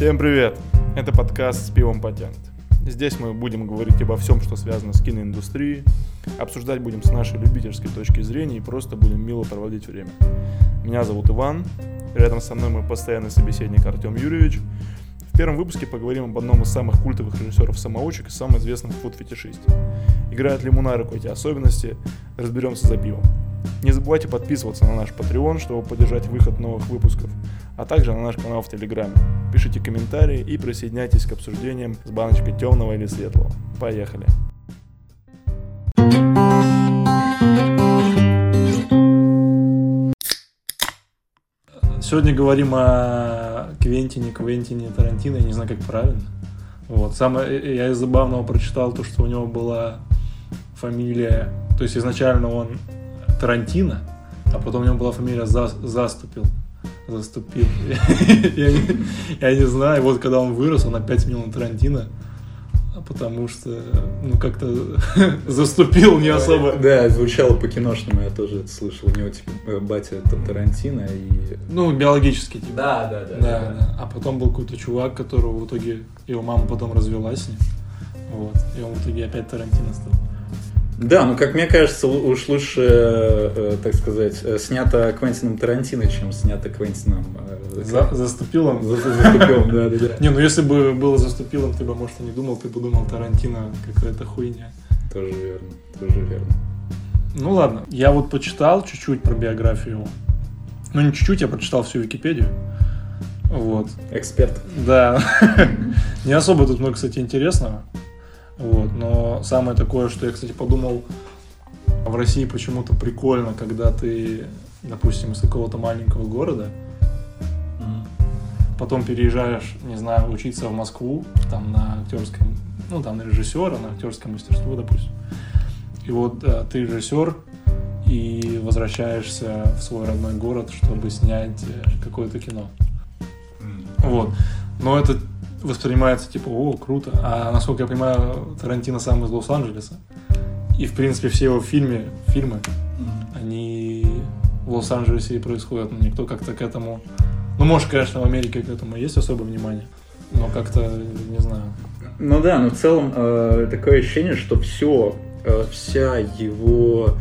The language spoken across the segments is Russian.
Всем привет! Это подкаст с пивом патент. Здесь мы будем говорить обо всем, что связано с киноиндустрией, обсуждать будем с нашей любительской точки зрения и просто будем мило проводить время. Меня зовут Иван, рядом со мной мой постоянный собеседник Артем Юрьевич. В первом выпуске поговорим об одном из самых культовых режиссеров-самоучек и самом известном фуд-фетишисте. Играют ли ему на руку эти особенности, разберемся за пивом. Не забывайте подписываться на наш Patreon, чтобы поддержать выход новых выпусков, а также на наш канал в Телеграме. Пишите комментарии и присоединяйтесь к обсуждениям с баночкой темного или светлого. Поехали! Сегодня говорим о Квентине, Квентине Тарантино, я не знаю, как правильно. Вот. Самое, я из забавного прочитал то, что у него была фамилия, то есть изначально он Тарантино, а потом у него была фамилия За, Заступил. Заступил. я, не, знаю, вот когда он вырос, он опять сменил на Тарантино, потому что, ну, как-то заступил не особо. Да, звучало по-киношному, я тоже это слышал. У него, типа, батя это Тарантино и... Ну, биологически, типа. Да, да, да. Да, да. А потом был какой-то чувак, которого в итоге его мама потом развелась с ним. Вот. И он в итоге опять Тарантино стал. Да, ну как мне кажется, уж лучше, э, так сказать, э, снято Квентином Тарантино, чем снято Квентином... Э, За, заступилом? За, заступилом, да, да, да. Не, ну если бы было заступилом, ты бы, может, и не думал, ты бы думал Тарантино какая-то хуйня. Тоже верно, тоже верно. Ну ладно, я вот почитал чуть-чуть про биографию. Ну не чуть-чуть, я прочитал всю Википедию. Вот. Эксперт. Да. Не особо тут много, кстати, интересного. Вот. Но самое такое, что я, кстати, подумал, в России почему-то прикольно, когда ты, допустим, из какого-то маленького города, потом переезжаешь, не знаю, учиться в Москву, там на актерском, ну там на режиссера, на актерское мастерство, допустим. И вот да, ты режиссер и возвращаешься в свой родной город, чтобы снять э, какое-то кино. Вот. Но это воспринимается типа, о, круто. А насколько я понимаю, Тарантино сам из Лос-Анджелеса. И, в принципе, все его фильмы, фильмы mm-hmm. они в Лос-Анджелесе и происходят. Но никто как-то к этому... Ну, может, конечно, в Америке к этому есть особое внимание, но как-то, не знаю. Ну да, но в целом э, такое ощущение, что все, э, вся его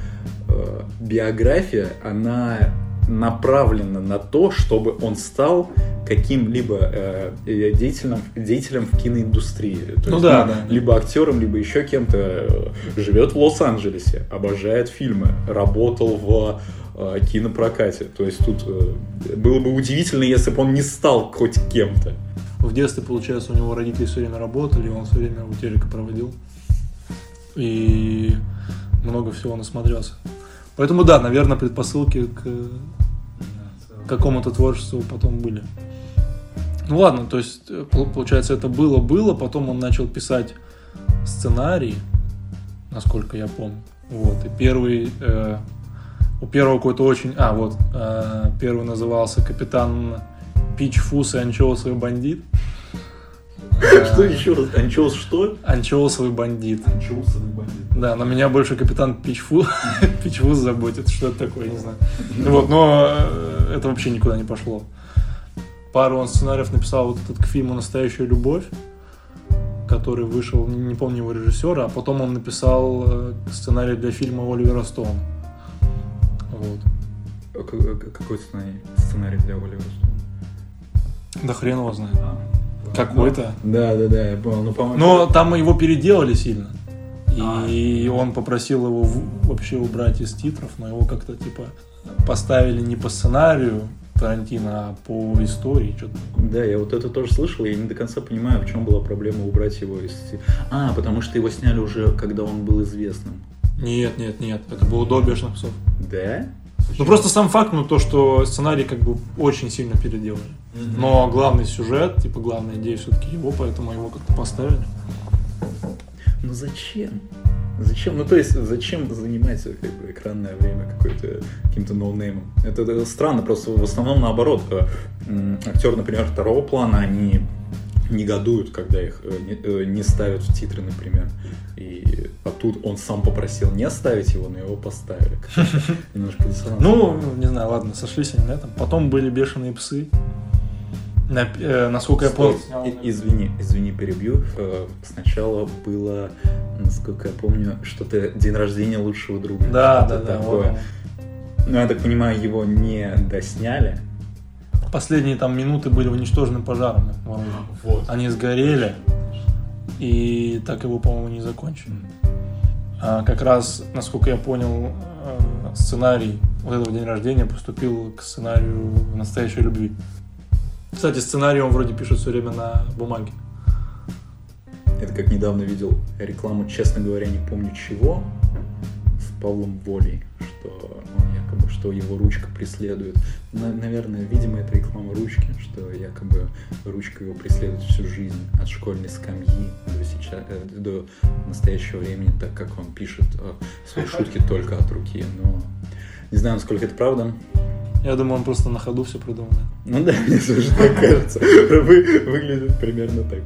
э, биография, она направлена на то, чтобы он стал каким-либо э, деятелем, деятелем в киноиндустрии. То ну есть, да, ну, да. Либо актером, либо еще кем-то. Живет в Лос-Анджелесе, обожает фильмы, работал в э, кинопрокате. То есть тут э, было бы удивительно, если бы он не стал хоть кем-то. В детстве, получается, у него родители все время работали, он все время у телека проводил. И много всего насмотрелся. Поэтому да, наверное, предпосылки к какому-то творчеству потом были. Ну ладно, то есть, э, получается, это было-было, потом он начал писать сценарий, насколько я помню. Вот, и первый, э, у первого какой-то очень, а, вот, э, первый назывался «Капитан Пичфус и анчоусовый бандит». Что еще раз? Анчоус что? Анчоусовый бандит. Анчоусовый бандит. Да, но меня больше капитан Пичфу, Пичфус заботит, что это такое, не знаю. Вот, но э, это вообще никуда не пошло пару он сценариев написал вот этот к фильму «Настоящая любовь», который вышел, не помню его режиссера, а потом он написал э, сценарий для фильма Оливера Стоуна. Вот. А какой сценарий, сценарий для Оливера Стоуна? Да хрен его знает. А, Какой-то. Да, да, да, я понял. Ну, по Но там его переделали сильно. И а. он попросил его вообще убрать из титров, но его как-то типа поставили не по сценарию, Тарантино а по истории, что-то Да, я вот это тоже слышал, я не до конца понимаю, в чем была проблема убрать его из... А, потому что его сняли уже, когда он был известным. Нет, нет, нет, это было до «Бешеных псов». Да? Ну просто сам факт, ну то, что сценарий как бы очень сильно переделали. Mm-hmm. Но главный сюжет, типа главная идея все-таки его, поэтому его как-то поставили. Ну зачем? Зачем? Ну, то есть, зачем занимать как бы, экранное время какой-то каким-то ноунеймом? Это, это странно, просто в основном наоборот. Э, Актеры, например, второго плана, они негодуют, когда их э, не, э, не ставят в титры, например. И а тут он сам попросил не ставить его, но его поставили. Немножко. Ну, не знаю, ладно, сошлись они на этом. Потом были бешеные псы. На- э, насколько я Стой, понял, и- извини, извини, перебью. Э, Сначала было, насколько я помню, что-то день рождения лучшего друга. Да, да, да. такое. вот оно. Ну, я так понимаю, его не досняли. Последние там минуты были уничтожены пожарами. вооружены. Вот. Они сгорели, и так его, по-моему, не закончили. А как раз, насколько я понял, э, сценарий вот этого день рождения поступил к сценарию настоящей любви. Кстати, сценарий он вроде пишет все время на бумаге. Это как недавно видел рекламу, честно говоря, не помню чего, Павлом Волей, что он якобы, что его ручка преследует. На- наверное, видимо, это реклама ручки, что якобы ручка его преследует всю жизнь от школьной скамьи до, сейчас, э, до настоящего времени, так как он пишет э, свои шутки только от руки. Но не знаю, насколько это правда. Я думаю, он просто на ходу все придумал. Ну да, мне тоже так кажется. Вы- Выглядит примерно так.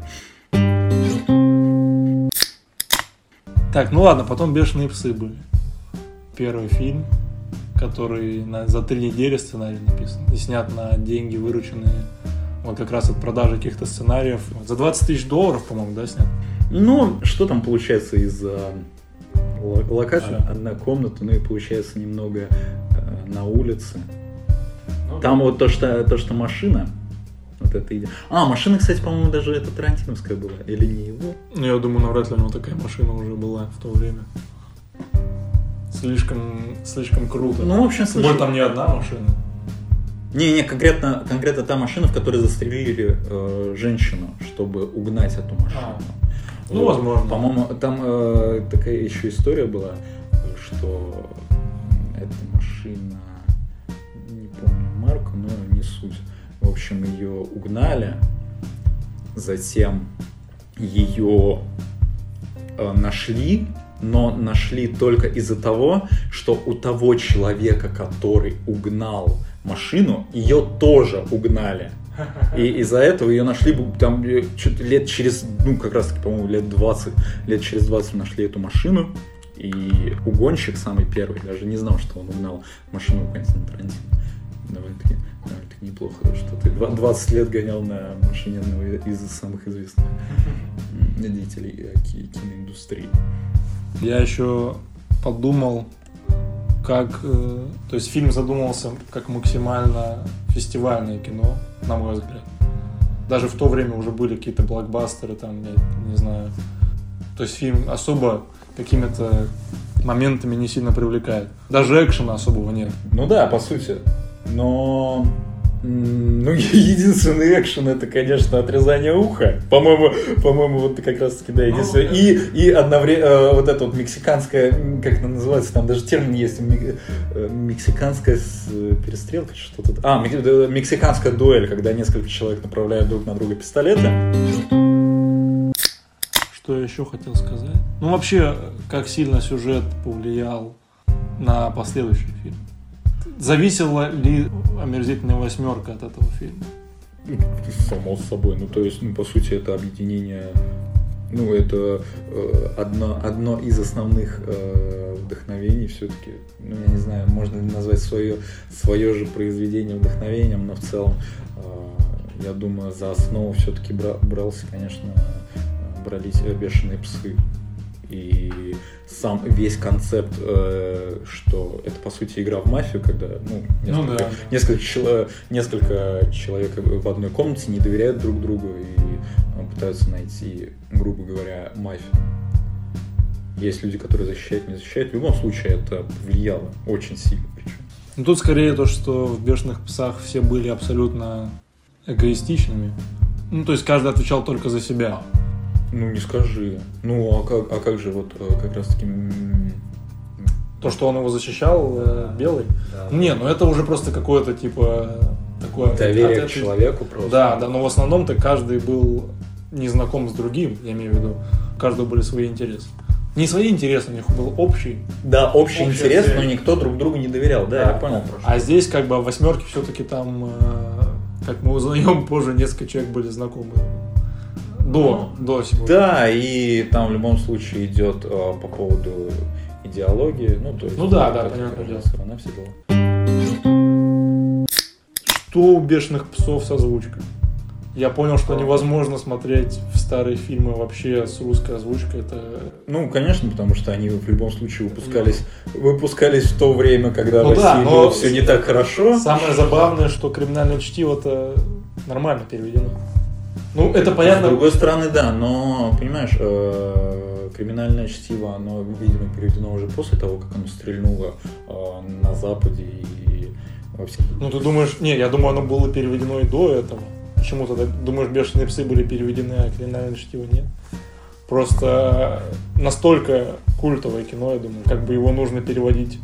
Так, ну ладно, потом «Бешеные псы» были. Первый фильм, который на- за три недели сценарий написан. И снят на деньги, вырученные вот как раз от продажи каких-то сценариев. За 20 тысяч долларов, по-моему, да, снят? Ну, что там получается из-за ло- локации? Ага. Одна комната, ну и получается немного э, на улице. Там вот то, что, то, что машина, вот это идея. А, машина, кстати, по-моему, даже это Тарантиновская была, или не его? Ну, я думаю, навряд ли у него такая машина уже была в то время. Слишком, слишком круто. Ну, в общем, Тем более, там не одна машина. Не-не, конкретно, конкретно та машина, в которой застрелили э, женщину, чтобы угнать эту машину. Ну, возможно. По-моему, там э, такая еще история была, что эта машина, не помню марку, но не суть. В общем, ее угнали, затем ее э, нашли, но нашли только из-за того, что у того человека, который угнал машину, ее тоже угнали. И из-за этого ее нашли там э, лет через, ну, как раз таки, по-моему, лет 20, лет через 20 нашли эту машину. И угонщик самый первый даже не знал, что он угнал машину Квентина Тарантино. Довольно-таки, довольно-таки неплохо, что ты два- 20 лет гонял на машине одного из самых известных деятелей э, ки- киноиндустрии. Я еще подумал, как... э, то есть фильм задумался как максимально фестивальное кино, на мой взгляд. Даже в то время уже были какие-то блокбастеры, там, я не знаю. То есть фильм особо какими-то моментами не сильно привлекает. Даже экшена особого нет. Ну да, по сути. Но ну, единственный экшен это, конечно, отрезание уха. По-моему, по-моему, вот как раз таки, да, единственное. И, и одновременно вот это вот мексиканская, как это называется, там даже термин есть, э, мексиканская э, перестрелка, что-то. А, мек- э, мексиканская дуэль, когда несколько человек направляют друг на друга пистолеты. Что я еще хотел сказать? Ну, вообще, как сильно сюжет повлиял на последующий фильм? Зависела ли омерзительная восьмерка от этого фильма? Само собой. Ну, то есть, ну, по сути, это объединение. Ну, это э, одно, одно из основных э, вдохновений все-таки. Ну, я не знаю, можно ли назвать свое, свое же произведение вдохновением, но в целом, э, я думаю, за основу все-таки брался, конечно, э, брались э, бешеные псы. И сам весь концепт, э, что это по сути игра в мафию, когда ну, Ну несколько, да. несколько, чело- несколько человек в одной комнате не доверяют друг другу и э, пытаются найти, грубо говоря, мафию. Есть люди, которые защищают, не защищают. В любом случае это повлияло очень сильно. Причем. Ну, тут скорее то, что в «Бешеных псах» все были абсолютно эгоистичными. Ну, то есть каждый отвечал только за себя. Ну не скажи. Ну а как, а как же вот э, как раз таки То, что он его защищал, э, белый. Не, ну это уже просто какое-то типа такое... доверие от- к человеку просто. Да, да, но в основном-то каждый был не знаком с другим, я имею в виду. У каждого были свои интересы. Не свои интересы, у них был общий. Да, общий Общая интерес, цель. но никто друг другу не доверял. Да, я понял. про что. А здесь как бы в восьмерке все-таки там, э, как мы узнаем позже, несколько человек были знакомы. До, до сегодня. Да, и там в любом случае идет э, по поводу идеологии. Ну, то есть, Ну да, да, как понятное дело. Она все дела. Что у бешеных псов с озвучкой? Я понял, что невозможно смотреть в старые фильмы вообще с русской озвучкой. Это Ну, конечно, потому что они в любом случае выпускались, выпускались в то время, когда Ну в России да, было все не так хорошо. самое забавное, что криминальное чтиво-то нормально переведено. Ну, это С понятно. другой стороны, да, но, понимаешь, э, криминальное чтиво, оно, видимо, переведено уже после того, как оно стрельнуло э, на Западе и во всех... Ну, ты думаешь, не, я думаю, оно было переведено и до этого. Почему тогда, думаешь, бешеные псы были переведены, а криминальное чтиво нет? Просто настолько культовое кино, я думаю, как бы его нужно переводить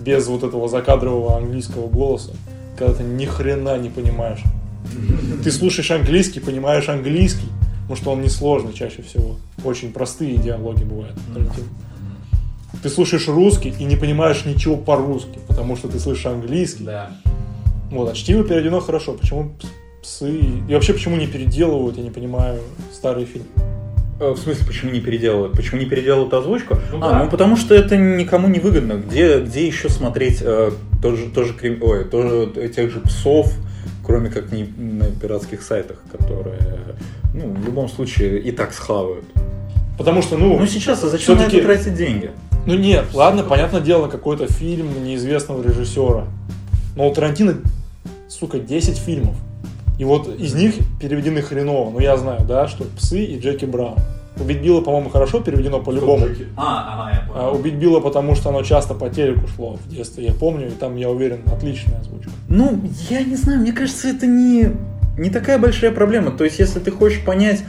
без вот этого закадрового английского голоса, когда ты ни хрена не понимаешь. Ты слушаешь английский, понимаешь английский, потому что он несложный чаще всего. Очень простые диалоги бывают. Ты слушаешь русский и не понимаешь ничего по-русски, потому что ты слышишь английский. Да. Вот, а чтиво переведено хорошо. Почему пс- псы... И вообще, почему не переделывают, я не понимаю, старый фильм. Э, В смысле, почему не переделывают? Почему не переделывают озвучку? Ну а, да. ну потому что это никому не выгодно. Где, где еще смотреть э, тоже, тоже, крим- ой, тоже тех же псов, кроме как не на пиратских сайтах, которые, ну, в любом случае и так схавают. Потому что, ну, Ну сейчас, а зачем на это тратить деньги? ну нет, ладно, понятное дело, какой-то фильм неизвестного режиссера. Но у Тарантино, сука, 10 фильмов. И вот из них переведены хреново. Ну, я знаю, да, что «Псы» и «Джеки Браун». «Убить Билла», по-моему, хорошо переведено по-любому. А, ага, я А «Убить Билла», потому что оно часто по телеку шло в детстве, я помню, и там, я уверен, отличная озвучка. Ну, я не знаю, мне кажется, это не, не такая большая проблема. То есть, если ты хочешь понять,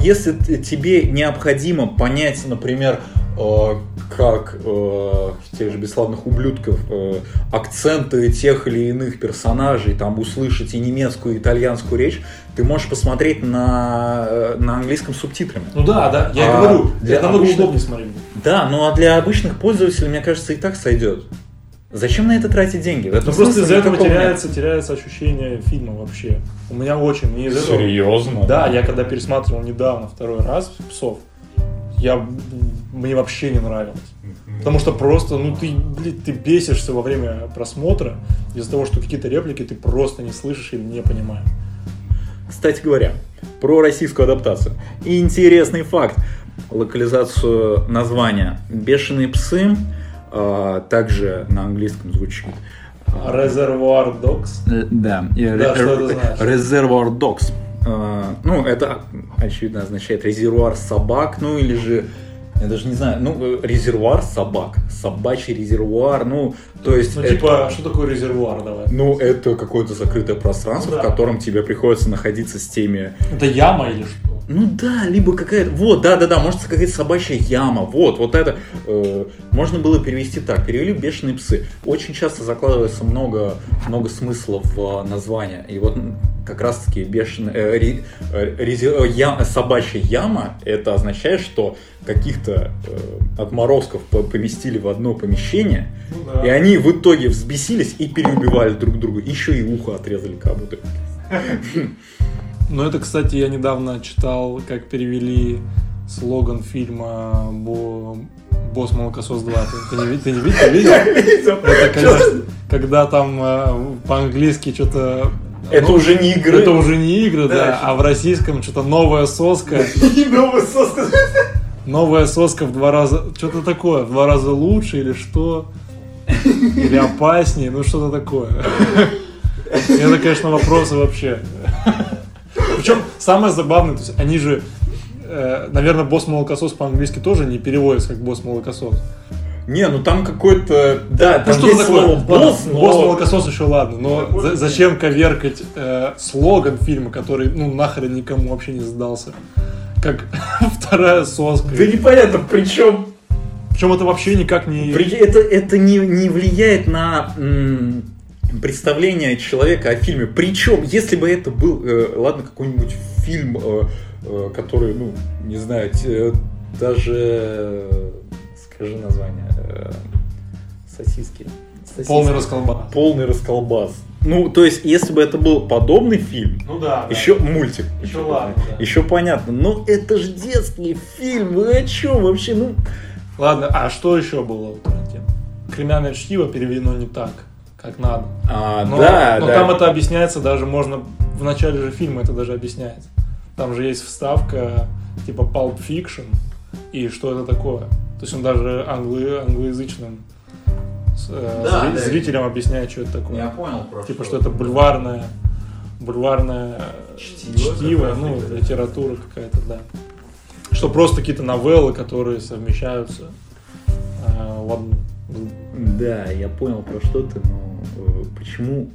если т- тебе необходимо понять, например, э, как э, тех же бесславных ублюдков, э, акценты тех или иных персонажей, там услышать и немецкую, и итальянскую речь, ты можешь посмотреть на, э, на английском субтитрами. Ну да, да, я А, говорю, для это намного обычных- удобнее смотреть. Да, ну а для обычных пользователей, мне кажется, и так сойдет. Зачем на это тратить деньги? В этом Ну просто из-за этого никакого нет. теряется, теряется ощущение фильма вообще. У меня очень. Не из этого. Серьезно? Да, я когда пересматривал недавно второй раз «Псов», я, мне вообще не нравилось. Потому что просто, ну ты, блин, ты бесишься во время просмотра из-за того, что какие-то реплики ты просто не слышишь или не понимаешь. Кстати говоря, про российскую адаптацию. Интересный факт. Локализацию названия «Бешеные псы» также на английском звучит. Резервуар Докс. Э, Да, Да, что это ре- значит? Reservoir Dogs. А, Ну, это, очевидно, означает резервуар собак, ну или же, я даже не знаю, ну, резервуар собак, собачий резервуар, ну, то есть... Ну это- типа, что такое резервуар, давай? Ну, это какое-то закрытое пространство, Ну да. в котором тебе приходится находиться с теми Это яма или что? ну да, либо какая-то... Вот, да-да-да, может какая-то собачья яма. Вот, вот это... э, можно было перевести так. Перевели «бешеные псы». Очень часто закладывается много, много смысла в э, название. И вот как раз-таки бешеная... э, э, рези- э, я- собачья яма, это означает, что каких-то э, отморозков по- поместили в одно помещение, Ну и они в итоге взбесились и переубивали друг друга. Еще и ухо отрезали кому-то. Ну, это, кстати, я недавно читал, как перевели слоган фильма Бо... «Босс Молокосос 2». Ты, ты не, ты не видел? Ты видел? Это когда, когда там э, по-английски что-то... Это ну, уже не игры. Это уже не игры, да, Да. а в российском что-то новая соска. Новая соска в два раза... Что-то такое, в два раза лучше или что? Или опаснее, ну что-то такое. Это, конечно, вопросы вообще. Причем самое забавное, то есть они же, э, наверное, босс молокосос по-английски тоже не переводится как босс молокосос. Не, ну там какой-то... Да, Ну там что есть такое? слово босс, но... Босс молокосос еще ладно, но за- зачем коверкать э, слоган фильма, который, ну, нахрен никому вообще не сдался. Как вторая соска. Да непонятно, причем... Причем это вообще никак не... Это, это не, не влияет на м, представление человека о фильме. Причем, если бы это был, э, ладно, какой-нибудь фильм, э, э, который, ну, не знаю, те- даже... Скажи название. э, сосиски. Сосиски. Полный расколбас. Полный расколбас. Ну, то есть, если бы это был подобный фильм, Ну да. Еще мультик. Еще ладно, да. Еще понятно. Но это же детский фильм. Вы о чем вообще? Ну, Ладно, а что еще было у Тарантино? Криминальное чтиво переведено не так, как надо. А, Но, да, но да. там это объясняется даже, можно в начале же фильма это даже объясняется. Там же есть вставка типа Pulp Fiction и что это такое. То есть он даже англо- англоязычным с- э, Да, зри- да. зрителям объясняет, что это такое. Я понял про Типа, что это бульварное, бульварное Чтиво чтиво, ну, да. литература какая-то, да. Что просто какие-то новеллы, которые совмещаются э, в одну. Да, я понял про что ты, но э, почему...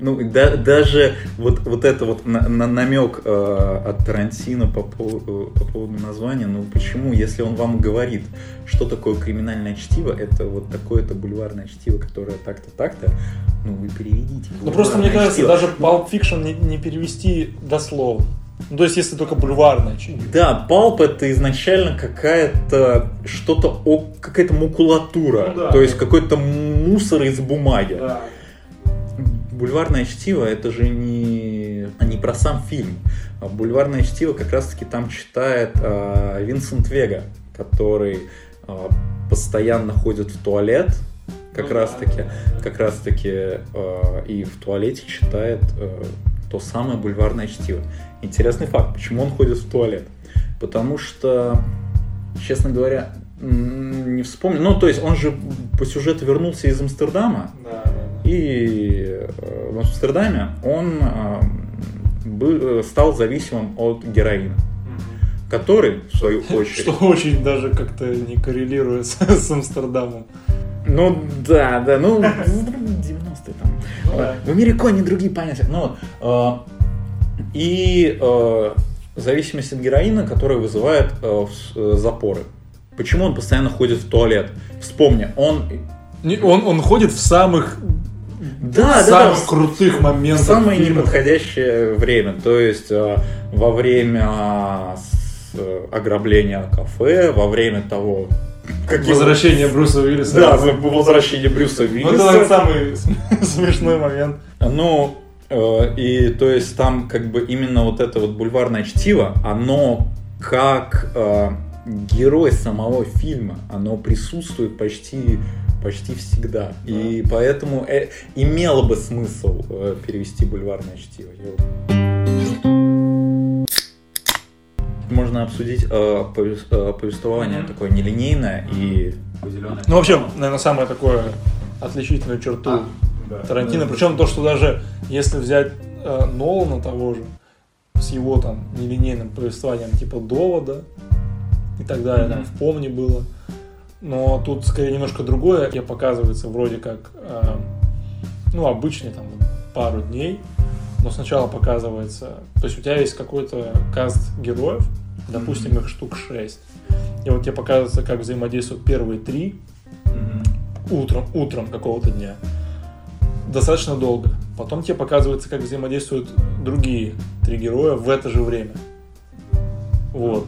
Ну, да- даже вот, вот это вот на, намек э, от Тарантино по, пов- э, по поводу названия, ну почему, если он вам говорит, что такое криминальное чтиво, это вот такое-то бульварное чтиво, которое так-то, так-то, ну вы переведите. Ну просто мне кажется, чтиво. даже Pulp Fiction не, не перевести дословно. Ну, то есть, если только бульварное чтиво. Да, палп это изначально какая-то что-то, о- какая-то макулатура, Ну да. то есть какой-то мусор из бумаги. Бульварное чтиво это же не, не про сам фильм. А Бульварное чтиво как раз-таки там читает а, Винсент Вега, который а, постоянно ходит в туалет, как Ну раз-таки, да, как раз-таки а, и в туалете читает а, то самое бульварное чтиво. Интересный факт, почему он ходит в туалет? Потому что, честно говоря, не вспомню. Ну, то есть он же по сюжету вернулся из Амстердама, Да, да, да. И э, в Амстердаме он э, бы- э, стал зависимым от героина, который, в свою очередь... Что очень даже как-то не коррелирует с, с Амстердамом. Ну да, да, ну 90-е там. Ну да. В Американе другие понятия. Ну, э, и э, зависимость от героина, которая вызывает э, запоры. Почему он постоянно ходит в туалет? Вспомни, он... Не, Он, он ходит в самых, Да, да, самых да, в- крутых В моментах самое фильма. неподходящее время. То есть э, во время с- э, ограбления кафе, во время того... какие- Возвращение Брюса Уиллиса. Да, возвращение Брюса Ну, это Уиллиса. самый см- смешной момент. Ну, э, и то есть там как бы именно вот это вот бульварное чтиво, оно как э, герой самого фильма, оно присутствует почти почти всегда. И поэтому э, имело бы смысл э, перевести бульварное чтиво. Можно обсудить э, э, повествование Мгм. такое нелинейное и Ну, вообще, наверное, самое такое отличительную черту Тарантино. Причем то, что даже если взять э, Нолана того же, с его там нелинейным повествованием типа довода и так далее, там Мгм. в помни было. Но тут скорее немножко другое, где показывается вроде как, э, ну, обычный там пару дней, но сначала показывается, то есть у тебя есть какой-то каст героев, допустим, их штук 6. И вот тебе показывается, как взаимодействуют первые три, утром, утром какого-то дня. Достаточно долго. Потом тебе показывается, как взаимодействуют другие три героя в это же время. Вот.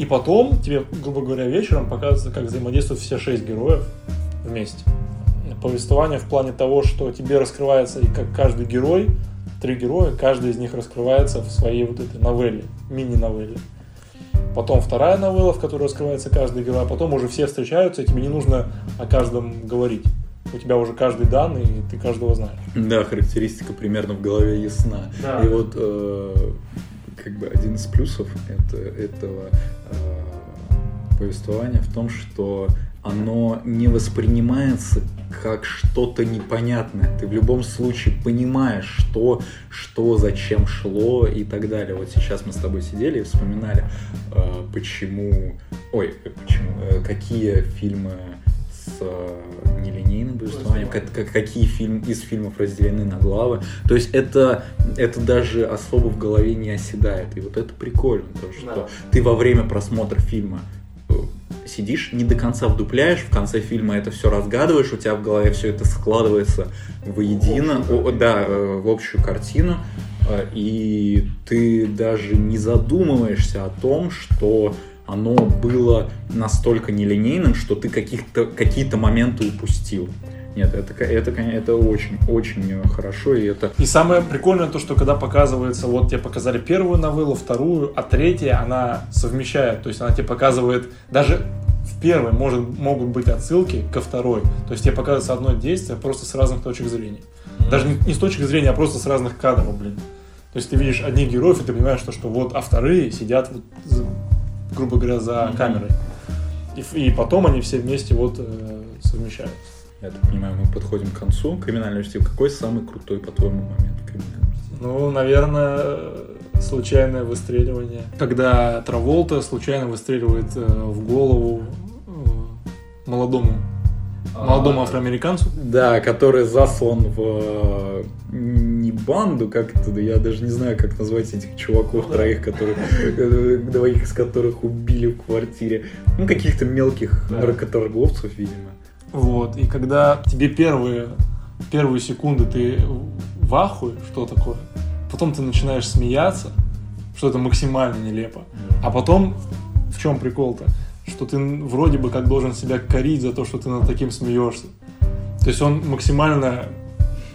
И потом тебе, грубо говоря, вечером показывается, как взаимодействуют все шесть героев вместе. Повествование в плане того, что тебе раскрывается и как каждый герой, три героя, каждый из них раскрывается в своей вот этой новелле, мини-новелле. Потом вторая новелла, в которой раскрывается каждый герой, а потом уже все встречаются, и тебе не нужно о каждом говорить. У тебя уже каждый дан, и ты каждого знаешь. Да, характеристика примерно в голове ясна. Да. И вот э, как бы один из плюсов это, этого э, повествования в том, что оно не воспринимается как что-то непонятное. Ты в любом случае понимаешь, что, что, зачем шло и так далее. Вот сейчас мы с тобой сидели и вспоминали, э, почему, ой, почему, э, какие фильмы с нелинейным повествованием, как- как- какие фильм, из фильмов разделены на главы. То есть это, это даже особо в голове не оседает. И вот это прикольно, то, что Да. ты во время просмотра фильма э, сидишь, не до конца вдупляешь, в конце фильма это все разгадываешь, у тебя в голове все это складывается воедино, общую о, да, э, в общую картину, э, и ты даже не задумываешься о том, что оно было настолько нелинейным, что ты каких-то, какие-то моменты упустил. Нет, это, это, это очень, очень хорошо, и это... И самое прикольное то, что когда показывается, вот тебе показали первую новеллу, вторую, а третья она совмещает. То есть она тебе показывает даже в первой может, могут быть отсылки ко второй. То есть тебе показывается одно действие просто с разных точек зрения. Даже не, не с точки зрения, а просто с разных кадров, блин. То есть ты видишь одних героев, и ты понимаешь, что, что вот, а вторые сидят, вот, грубо говоря, за камерой. И, и потом они все вместе вот э, совмещаются. Я так понимаю, мы подходим к концу. Криминальный чтиво. Какой самый крутой, по-твоему, момент в криминальном чтиве? Ну, наверное, случайное выстреливание. Когда Траволта случайно выстреливает э, в голову э, молодому, молодому афроамериканцу. Да, который заслан в не банду, как это, я даже не знаю, как назвать этих чуваков троих, которых, э, двоих из которых убили в квартире. Ну, каких-то мелких Да. наркоторговцев, видимо. Вот, и когда тебе первые, первые секунды ты в ахуе, что такое, потом ты начинаешь смеяться, что это максимально нелепо. А потом, в чем прикол-то? Что ты вроде бы как должен себя корить за то, что ты над таким смеешься. То есть он максимально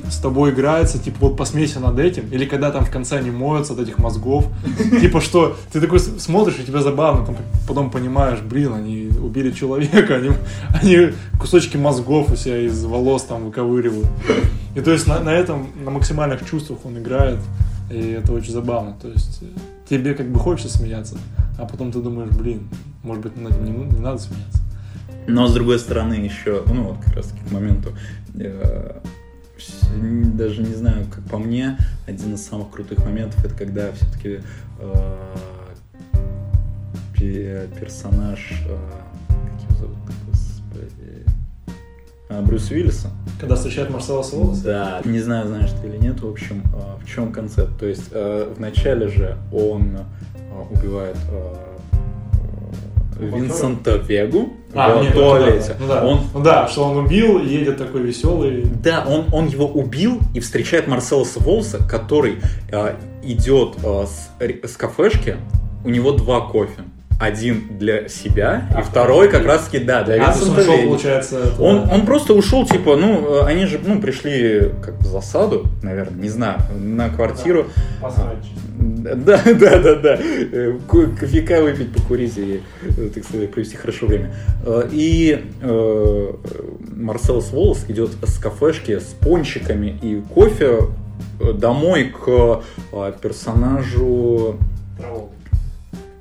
с тобой играется, типа вот посмейся над этим, или когда там в конце они моются от этих мозгов, типа что, ты такой смотришь, и тебе забавно, там, потом понимаешь, блин, они убили человека, они, они кусочки мозгов у себя из волос там выковыривают. И то есть на, на этом, на максимальных чувствах он играет, и это очень забавно. То есть э, тебе как бы хочется смеяться, а потом ты думаешь, блин, может быть, над этим не, не надо смеяться. Но с другой стороны еще, ну вот как раз таки к моменту, э, даже не знаю, как по мне, один из самых крутых моментов это когда все-таки персонаж, э, как его зовут, господи, А, Брюс Уиллиса, Когда встречает Марсела Солоса, да, не знаю, знаешь ты или нет, в общем, э, в чем концепт. То есть э, в начале же он э, убивает э, э? Винсента Вегу А, в нет, ну туалете. да, ну да. Он, Ну да, что он убил, едет такой веселый. да, он, он его убил и встречает Марселоса Волса, который э, идет э, с, с кафешки, у него два кофе. Один для себя, А, и второй как раз таки, да, для А, Винсента шел, Веги. получается, это- Он, он просто ушел, типа, ну, э, они же, ну, пришли как в засаду, наверное, не знаю, на квартиру. посрать. Да, да, да, да. Э, ко- Кофейка выпить, покурить и, э, так сказать, провести хорошо время. И э, Марселос Волос идет с кафешки с пончиками и кофе домой к персонажу.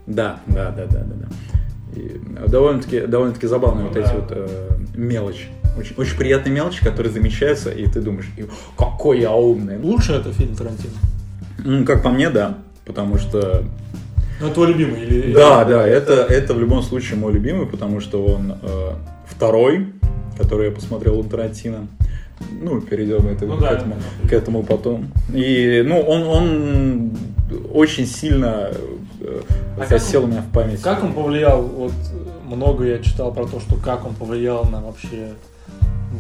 Да, да, да, да, да, да. И довольно-таки, довольно-таки забавные вот Да. эти вот э, мелочи. Очень, очень приятные мелочи, которые замечаются, и ты думаешь, «И, какой я умный. Ну, Лучше это фильм Тарантино? м, как по мне, да. Потому что, Ну, твой любимый? Или... да, да, это, это в любом случае мой любимый, потому что он э, второй, который я посмотрел у Тарантино. Ну, перейдем это, Ну к, да, этому, это- к этому потом. И, ну, он, он очень сильно э, А как засел он- у меня в памяти. Как он повлиял, вот э, много я читал про то, что как он повлиял на вообще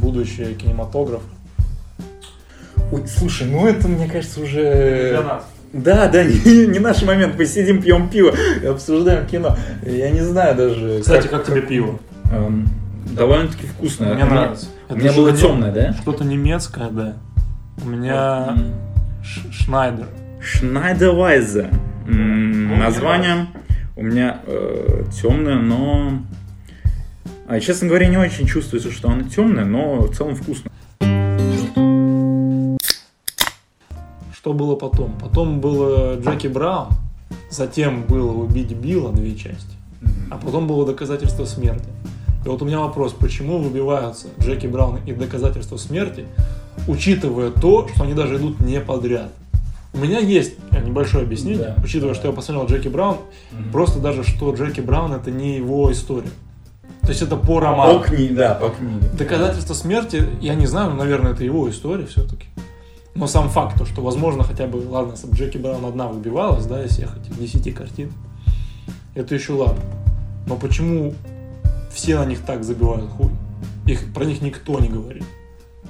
будущее кинематограф. Ой, слушай, ну это, мне кажется, уже... Для нас. Да, да, не, не наш момент. Посидим, пьем пиво, обсуждаем кино. Я не знаю даже... Кстати, как тебе пиво? Эм, довольно-таки вкусное. Мне нравится. У меня Это было темное, да? Что-то немецкое, да. У меня Ш- Шнайдер. Шнайдервайзе. Название у меня темное, но... А, честно говоря, не очень чувствуется, что оно темное, но в целом вкусно. Что было потом? Потом было Джеки Браун, затем было «Убить Билла» две части, а потом было «Доказательство смерти». И вот у меня вопрос, почему выбиваются Джеки Браун и «Доказательство смерти», учитывая то, что они даже идут не подряд? У меня есть небольшое объяснение, Да. учитывая, что я посмотрел Джеки Браун, просто даже что Джеки Браун это не его история. То есть это по роману. По книге, да, по книге. Доказательство смерти, я не знаю, но, наверное, это его история все-таки. Но сам факт, то, что, возможно, хотя бы, ладно, если бы Джеки Браун одна выбивалась, да, из всех этих 10 картин, это еще ладно. Но почему все на них так забивают хуй? Их, про них никто не говорит.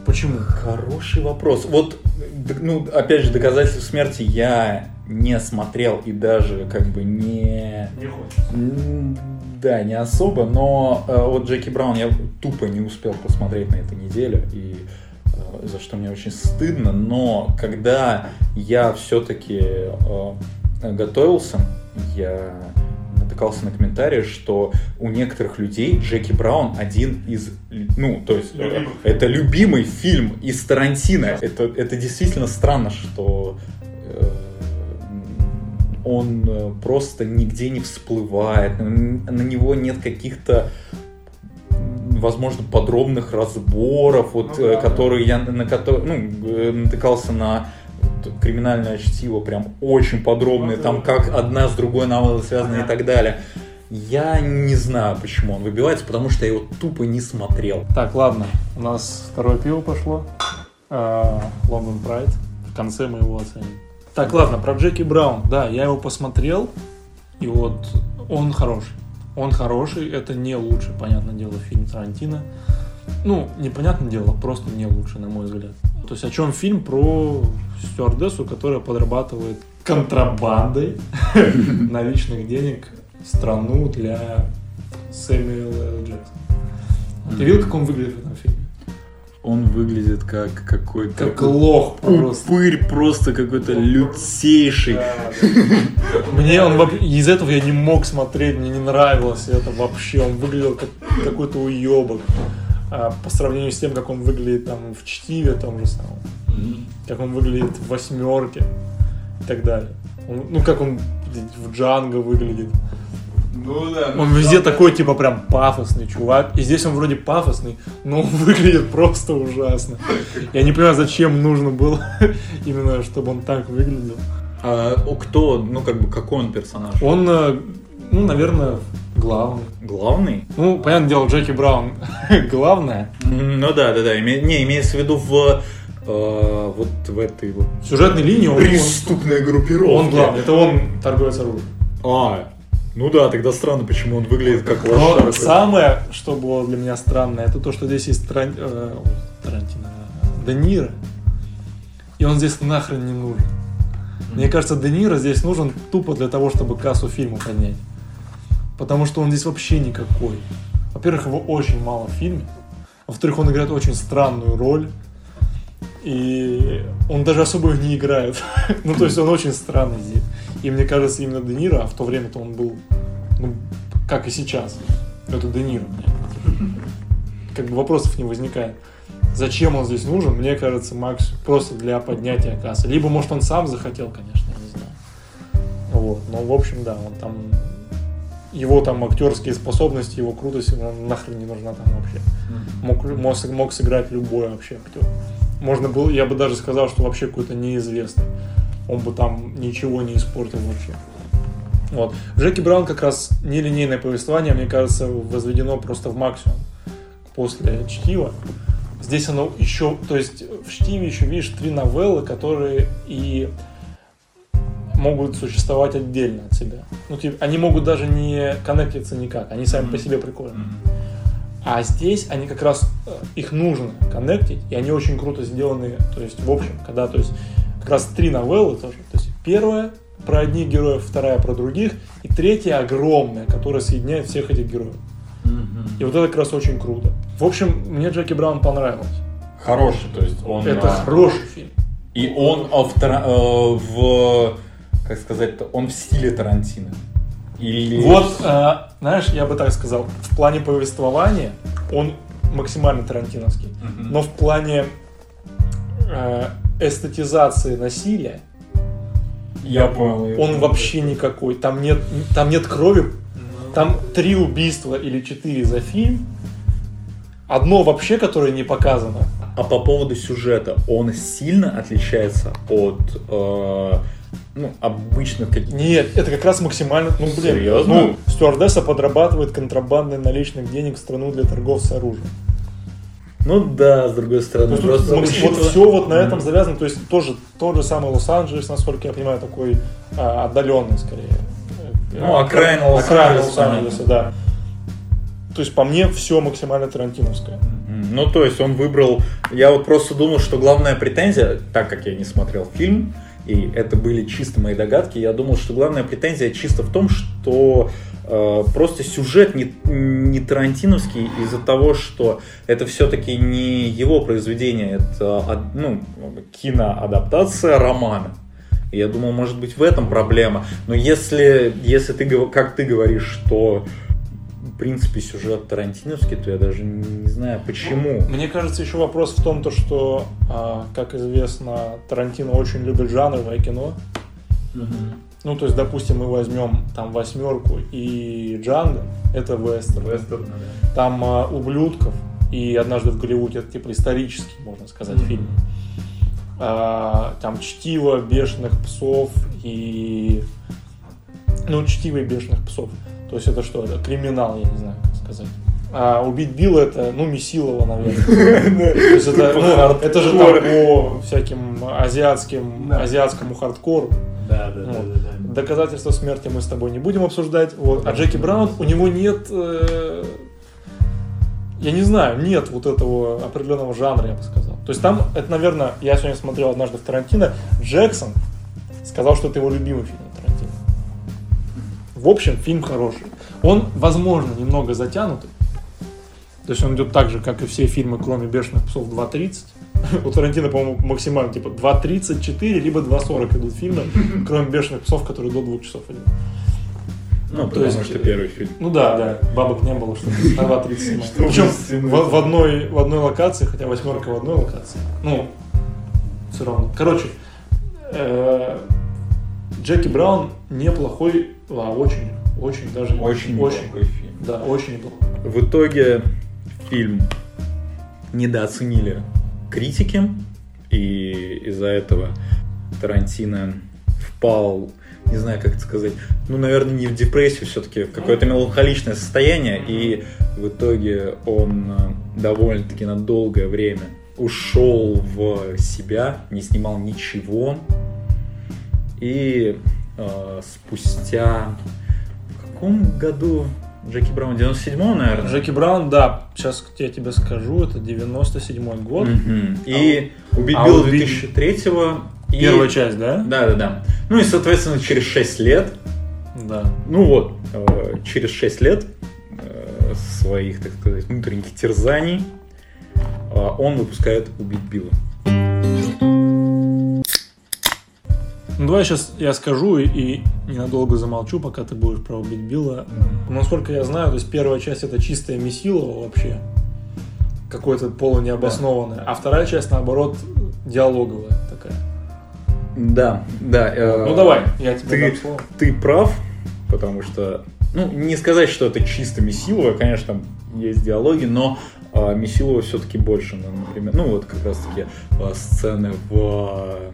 Почему? Хороший вопрос. Вот, ну, опять же, доказательств смерти я не смотрел и даже как бы не... Не хочется. Да, не особо, но э, вот Джеки Браун я тупо не успел посмотреть на этой неделе, и э, за что мне очень стыдно, но когда я все-таки готовился, я натыкался на комментарии, что у некоторых людей Джеки Браун один из, ну, то есть, Любимых. это любимый фильм из Тарантино. Это, это действительно странно, что э, он э, просто нигде не всплывает, на, него нет каких-то возможно, подробных разборов, вот, Ну э, да, которые я на которые, ну, э, натыкался на криминальное чтиво, прям очень подробные, Ну там как одна с другой новелла связаны и так далее. Я не знаю, почему он выбивается, потому что я его тупо не смотрел. Так, ладно, у нас второе пиво пошло. Лондон Прайд. В конце мы его оценим. Так, ладно, про Джеки Браун. Да, я его посмотрел, и вот он хороший. Он хороший, это не лучший, понятное дело, фильм Тарантино. Ну, непонятное дело, просто не лучший, на мой взгляд. То есть о чем фильм про стюардессу, которая подрабатывает контрабандой наличных денег в страну для Сэмюэла Джексона. Ты видел, как он выглядит в этом фильме? Он выглядит как какой-то... Как лох просто. Упырь просто какой-то лютейший. Мне он из этого я не мог смотреть, мне не нравилось это вообще. Он выглядел как какой-то уебок. А, по сравнению с тем, как он выглядит там в чтиве том же самом. Как он выглядит в восьмерке и так далее. Он- ну, как он в Джанго выглядит. Ну да. Он везде такой, типа, прям пафосный чувак. И здесь он вроде пафосный, но он выглядит просто ужасно. Я не понимаю, зачем нужно было именно, чтобы он так выглядел. А кто, ну как бы, какой он персонаж? Он, э, ну, наверное, главный. Главный? Ну, понятное дело, Джеки Браун главное. Ну да, да, да. Име- не, имеется в виду в э, вот в этой вот сюжетной линии он, преступной группировке. он главный. Это он торговец оружием. А, ну да, тогда странно, почему он выглядит как Но лошадка. самое, что было для меня странно, это то, что здесь есть Таран- э, Тарантино, Де Ниро, и он здесь нахрен не нужен. Мне кажется, Де Ниро здесь нужен тупо для того, чтобы кассу фильма поднять. Потому что он здесь вообще никакой. Во-первых, его очень мало в фильме. Во-вторых, он играет очень странную роль. И он даже особо не играет. ну, то есть он очень странный здесь. И мне кажется, именно Де Ниро, а в то время-то он был, ну, как и сейчас. Это Де Ниро. Как бы вопросов не возникает. Зачем он здесь нужен? Мне кажется, Макс просто для поднятия кассы. Либо, может, он сам захотел, конечно, я не знаю. Вот. Но, в общем, да, он там... Его там актерские способности, его крутость нахрен не нужна там вообще. Мог, мог, мог сыграть любой вообще актер. Можно было, я бы даже сказал, что вообще какой-то неизвестный. Он бы там ничего не испортил вообще. Вот. Джеки Браун как раз нелинейное повествование, мне кажется, возведено просто в максимум после чтива. Здесь оно еще, то есть в чтиве еще, видишь, три новеллы, которые и могут существовать отдельно от себя. Ну, типа, они могут даже не коннектиться никак, они сами по себе прикольные. А здесь они как раз, э, их нужно коннектить, и они очень круто сделаны, то есть в общем, когда, то есть как раз три новеллы тоже. То есть первая про одних героев, вторая про других, и третья огромная, которая соединяет всех этих героев. И вот это как раз очень круто. В общем, мне Джеки Браун понравилось. Хороший, то есть он... Это а, хороший фильм. И он а, в, э, в как сказать, он в стиле Тарантино. Или Вот, э, знаешь, я бы так сказал, в плане повествования он максимально тарантиновский. Мгм. Но в плане э, эстетизации насилия я понял. он вообще никакой. Там нет, там нет крови. Там три убийства или четыре за фильм. Одно вообще, которое не показано. А по поводу сюжета, он сильно отличается от э, ну, обычных каких-то... Нет, это как раз максимально, ну блин, Серьезно? ну стюардесса подрабатывает контрабандой наличных денег в страну для торговца оружием. Ну да, с другой стороны, То есть просто макс- вот все вот на этом завязано, то есть тоже тот же самый Лос-Анджелес, насколько я понимаю, такой а, отдаленный скорее. Ну, окраина Лос-Анджелеса, Лос-Анджелеса, да. То есть по мне все максимально тарантиновское. Ну, то есть он выбрал... Я вот просто думал, что главная претензия, так как я не смотрел фильм, и это были чисто мои догадки, я думал, что главная претензия чисто в том, что э, просто сюжет не, не тарантиновский из-за того, что это все-таки не его произведение, это ну, киноадаптация романа. Я думал, может быть, в этом проблема. Но если, если ты, как ты говоришь, что в принципе сюжет тарантиновский, то я даже не знаю, почему. Мне кажется, еще вопрос в том, то, что, а, как известно, Тарантино очень любит жанровое кино. Ну, то есть, допустим, мы возьмем там восьмерку и Джанго, это вестерн. Вестерн, да. Там а, ублюдков и однажды в Голливуде это типа исторический, можно сказать, Мгм. фильм. А, там чтиво бешеных псов и ну чтиво бешеных псов. То есть это что? Это криминал, я не знаю, как сказать. А убить Билла это, ну, Месилова, наверное. То есть это, ну, это же там по всяким азиатским, азиатскому хардкору. Да, да, да, Вот. да, да. Доказательства смерти мы с тобой не будем обсуждать. Вот. А Джеки Браун, у него нет... э, я не знаю, нет вот этого определенного жанра, я бы сказал. То есть там, это, наверное, я сегодня смотрел однажды в Тарантино, Джексон сказал, что это его любимый фильм. В общем, фильм хороший. Он, возможно, немного затянутый. То есть он идет так же, как и все фильмы, кроме «Бешеных псов» 2.30. У Тарантино, по-моему, максимально типа 2.34, либо 2.40 идут фильмы, кроме «Бешеных псов», которые до двух часов идут. Ну, То потому есть- что первый фильм. Ну да, да, бабок не было, что на 2.30 снимать. Чтобы Причем в, в одной, в одной локации, хотя восьмерка в одной локации. Ну, все равно. Короче, э, Джеки Браун неплохой, а очень, очень даже Очень очень, неплохой фильм. да, очень неплохой. В итоге фильм недооценили критики, и из-за этого Тарантино впал, не знаю, как это сказать, ну, наверное, не в депрессию, все-таки в какое-то меланхоличное состояние, и в итоге он э, довольно-таки на долгое время ушел в себя, не снимал ничего, и э, спустя... В каком году Джеки Браун? 97-м, наверное? Джеки Браун, да, сейчас я тебе скажу, это 97 год. Мгм. И убить а Билла убить- 2003-го. и- Первая часть, да? Да, да, да. Ну и, соответственно, через 6 лет, Да. ну вот, э, через 6 лет э, своих, так сказать, внутренних терзаний э, он выпускает убить Билла. Ну давай сейчас я скажу и, и ненадолго замолчу, пока ты будешь про убить Билла. Но насколько я знаю, то есть первая часть это чистая месилово вообще. Какое-то полунеобоснованное. А вторая часть, наоборот, диалоговая такая. Да, да. э, Ну давай, я тебе ты- дам слово. ты прав, потому что, ну, не сказать, что это чисто Месилова, конечно, там есть диалоги, но а, Месилова все-таки больше, ну, например, ну, вот как раз-таки а, сцены в, э,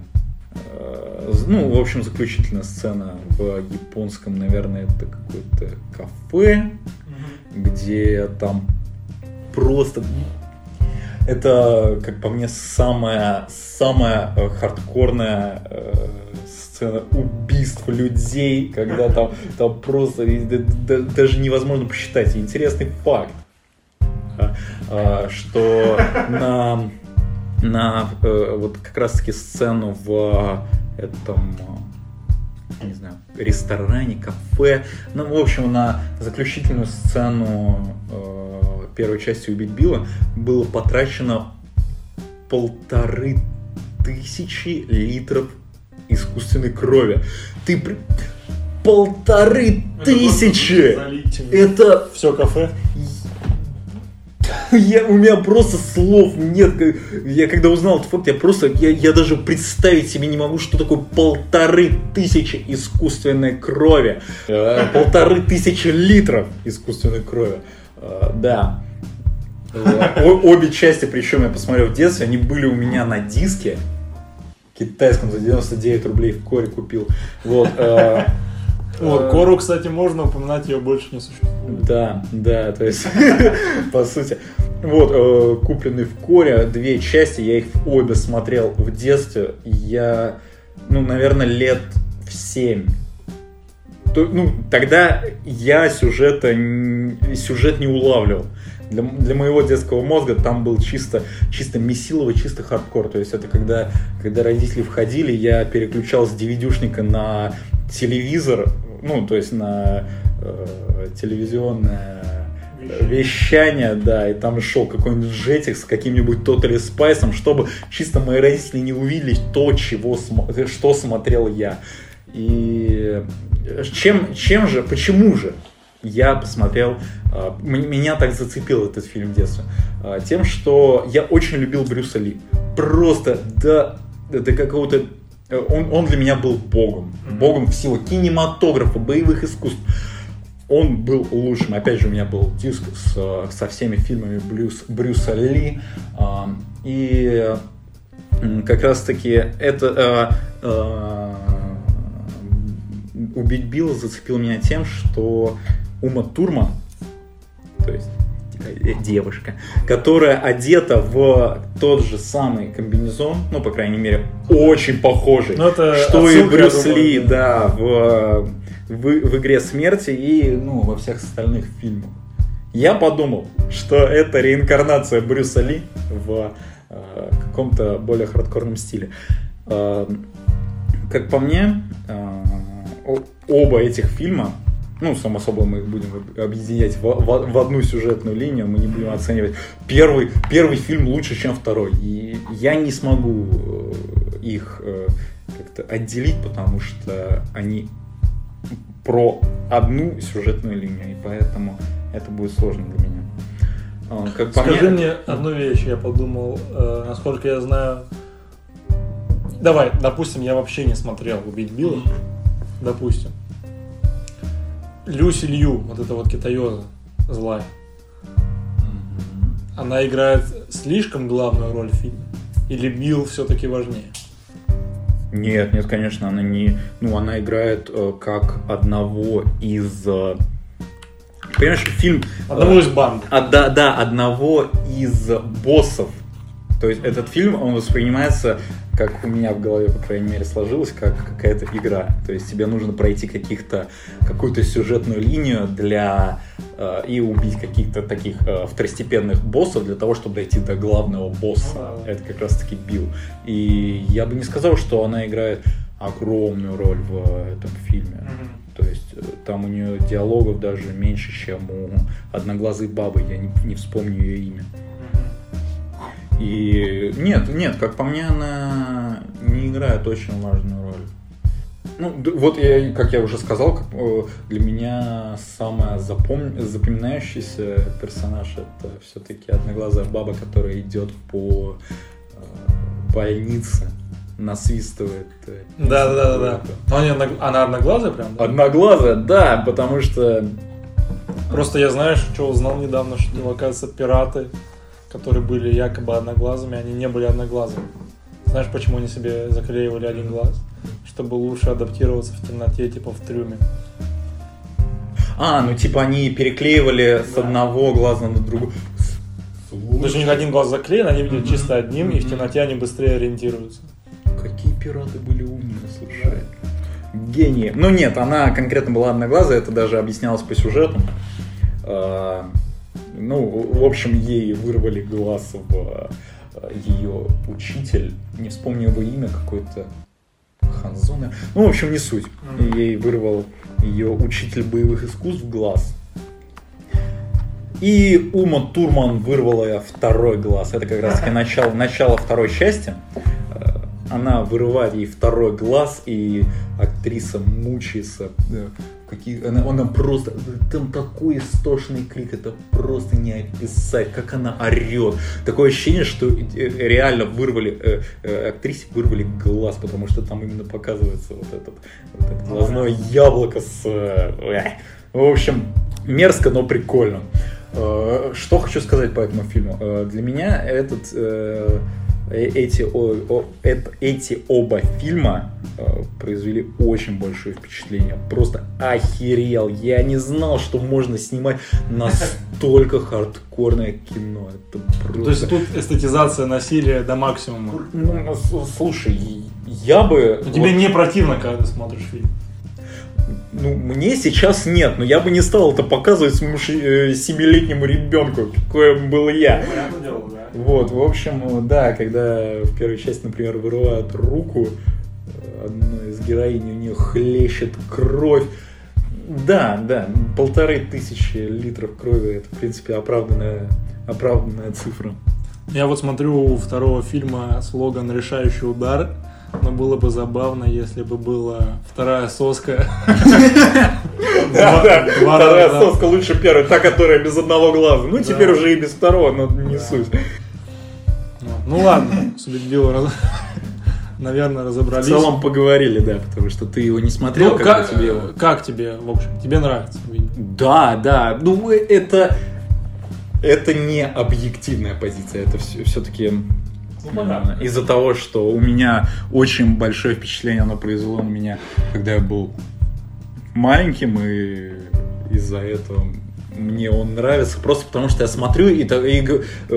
ну, в общем, заключительная сцена в японском, наверное, это какое-то кафе, где там просто это, как по мне, самая, самая э, хардкорная э, сцена убийств людей, когда там, там просто даже невозможно посчитать. Интересный факт, а, а, что на, на э, вот как раз-таки сцену в этом э, не знаю, ресторане, кафе. Ну, в общем, на заключительную сцену э, первой части «Убить Билла» было потрачено полторы тысячи литров искусственной крови. Ты при- полторы тысячи! Это Все кафе. Я, у меня просто слов нет. Я когда узнал этот факт, я просто, я, я даже представить себе не могу, что такое полторы тысячи искусственной крови. Полторы тысячи литров искусственной крови. Э, Да. О- Обе части, причем я посмотрел в детстве, они были у меня на диске китайском за 99 рублей в коре купил. Вот. Вот, Кору, кстати, можно упоминать, ее больше не существует. да, да, то есть, по сути. Вот, э, купленный в Коре, две части, я их обе смотрел в детстве. Я, ну, наверное, лет в семь. То- ну, тогда я сюжета, сюжет не улавливал. Для, для моего детского мозга там был чисто, чисто месилово, чисто хардкор. То есть это когда, когда родители входили, я переключал с DVD-шника на телевизор, ну, то есть на э, телевизионное вещание, да, и там шел какой-нибудь джетик с каким-нибудь тотали спайсом, чтобы чисто мои родители не увидели то, чего, что смотрел я. И чем, чем же, почему же я посмотрел, м- меня так зацепил этот фильм в детстве? Тем, что я очень любил Брюса Ли. Просто до, до какого-то... э, Он, он для меня был богом. Богом в силу кинематографа, боевых искусств. Он был лучшим. Опять же, у меня был диск с, э, со всеми фильмами Брюс, Брюса Ли. А, И как раз таки это э, убить Билла зацепил меня тем, что Ума Турман, то есть девушка, которая одета в тот же самый комбинезон, ну, по крайней мере, очень похожий, Ну, это что и отсылка, я Брюс. Ли, да, в, в, в «Игре смерти» и, ну, во всех остальных фильмах. Я подумал, что это реинкарнация Брюса Ли в э, каком-то более хардкорном стиле. Э, как по мне, э, оба этих фильма, ну, само собой, мы их будем объединять в, в- в одну сюжетную линию, мы не будем оценивать. Первый, первый фильм лучше, чем второй. И я не смогу э, их э, как-то отделить, потому что они про одну сюжетную линию, и поэтому это будет сложно для меня. А, Как Скажи мне одну вещь, я подумал, э, насколько я знаю. Давай, допустим, я вообще не смотрел «Убить Билла». Допустим. Люси Лью, вот эта вот китаёза злая, она играет слишком главную роль в фильме? Или Билл все-таки важнее? Нет, нет, конечно, она не... Ну, она играет э, как одного из... э, Понимаешь, фильм... Одного э, из банд. а, да, да, одного из боссов. То есть этот фильм, он воспринимается, как у меня в голове, по крайней мере, сложилось, как какая-то игра. То есть тебе нужно пройти каких-то, какую-то сюжетную линию для э, и убить каких-то таких э, второстепенных боссов для того, чтобы дойти до главного босса. Ну. Это как раз-таки Билл. И я бы не сказал, что она играет огромную роль в этом фильме. То есть э, там у нее диалогов даже меньше, чем у одноглазой бабы. Я не, не вспомню ее имя. И нет, нет, как по мне, она не играет очень важную роль. Ну, вот я, как я уже сказал, как, э, для меня самая запом... запоминающийся персонаж это все-таки одноглазая баба, которая идет по э, больнице, насвистывает. Да, да, да, да. Но они одног- она одноглазая прям? да? Одноглазая, да, потому что Просто я, знаешь, что узнал недавно, что, оказывается, пираты, которые были якобы одноглазыми, они не были одноглазыми. Знаешь, почему они себе заклеивали один глаз? Чтобы лучше адаптироваться в темноте, типа в трюме. А, ну типа они переклеивали с одного глаза на другой. Есть у них один глаз заклеен, они видят чисто одним, и в темноте они быстрее ориентируются. Какие пираты были умные, слушай. Гении. Ну нет, она конкретно была одноглазая, это даже объяснялось по сюжету. Ну, в общем, ей вырвали глаз в ее учитель. Не вспомню его имя, какой-то Ханзона. Ну, в общем, не суть. Мгм. Ей вырвал ее учитель боевых искусств глаз. И Ума Турман вырвала второй глаз. Это как раз таки начало, начало второй части. Э, Она вырывает ей второй глаз, и актриса мучается. Какие, она, она просто... Там такой истошный крик, это просто не описать, как она орет. Такое ощущение, что э, реально вырвали, э, э, актрисе вырвали глаз, потому что там именно показывается вот этот, вот это глазное яблоко с... э. В общем, мерзко, но прикольно. Э, Что хочу сказать по этому фильму? Э, Для меня этот, эти, о- о- эт- эти оба фильма э, произвели очень большое впечатление. Просто охерел. Я не знал, что можно снимать настолько хардкорное кино. Это просто... То есть тут эстетизация насилия до максимума. Ну, с- слушай, я бы... Но тебе вот- не противно, когда ты смотришь фильм. Ну, мне сейчас нет, но я бы не стал это показывать э, семилетнему ребенку, какой был я. Понятное дело, да. Вот, в общем, да, когда в первой части, например, вырывают руку, одной из героинь, у нее хлещет кровь. Да, да, полторы тысячи литров крови, это, в принципе, оправданная, оправданная цифра. Я вот смотрю у второго фильма слоган «Решающий удар», но было бы забавно, если бы была вторая соска. Вторая соска лучше первой, та, которая без одного глаза. Ну, теперь уже и без второго, но не суть. Ну ладно, Судьбило, раз- наверное, В разобрались. целом поговорили, да, потому что ты его не смотрел, Ну, как, как, тебе его... как тебе, в общем, тебе нравится? Да, да, ну это... Это не объективная позиция, это все-таки понятно. из-за того, что у меня очень большое впечатление оно произвело на меня, когда я был маленьким, и из-за этого мне он нравится, просто потому что я смотрю, и, и э, э,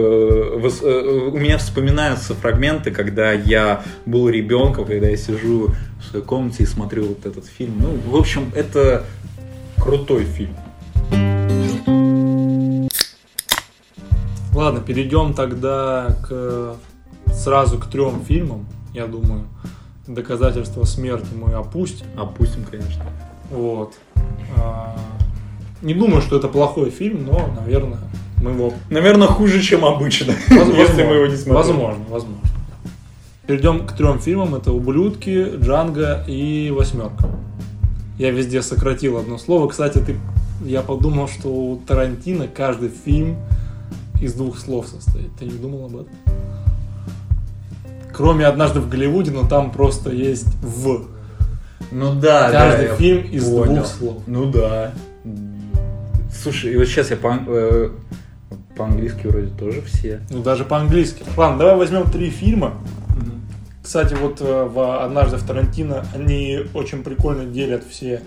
у меня вспоминаются фрагменты, когда я был ребенком, когда я сижу в своей комнате и смотрю вот этот фильм. Ну, в общем, это крутой фильм. Ладно, перейдем тогда к сразу к трем фильмам, я думаю. Доказательства смерти мы опустим. Опустим, конечно. Вот. Не думаю, что это плохой фильм, но, наверное, мы его Наверное, хуже, чем обычно, Возможно, если мы его не смотрели. Возможно, возможно. Перейдем к трем фильмам. Это «Ублюдки», «Джанго» и «Восьмерка». Я везде сократил одно слово. Кстати, ты, я подумал, что у Тарантино каждый фильм из двух слов состоит. Ты не думал об этом? Кроме «Однажды в Голливуде», но там просто есть «в». Ну да, Каждый да, фильм из понял. двух слов. Ну да. Слушай, и вот сейчас я по, э, по-английски вроде тоже все. Ну, даже по-английски. Ладно, давай возьмем три фильма. Кстати, вот э, в «Однажды в Тарантино» они очень прикольно делят все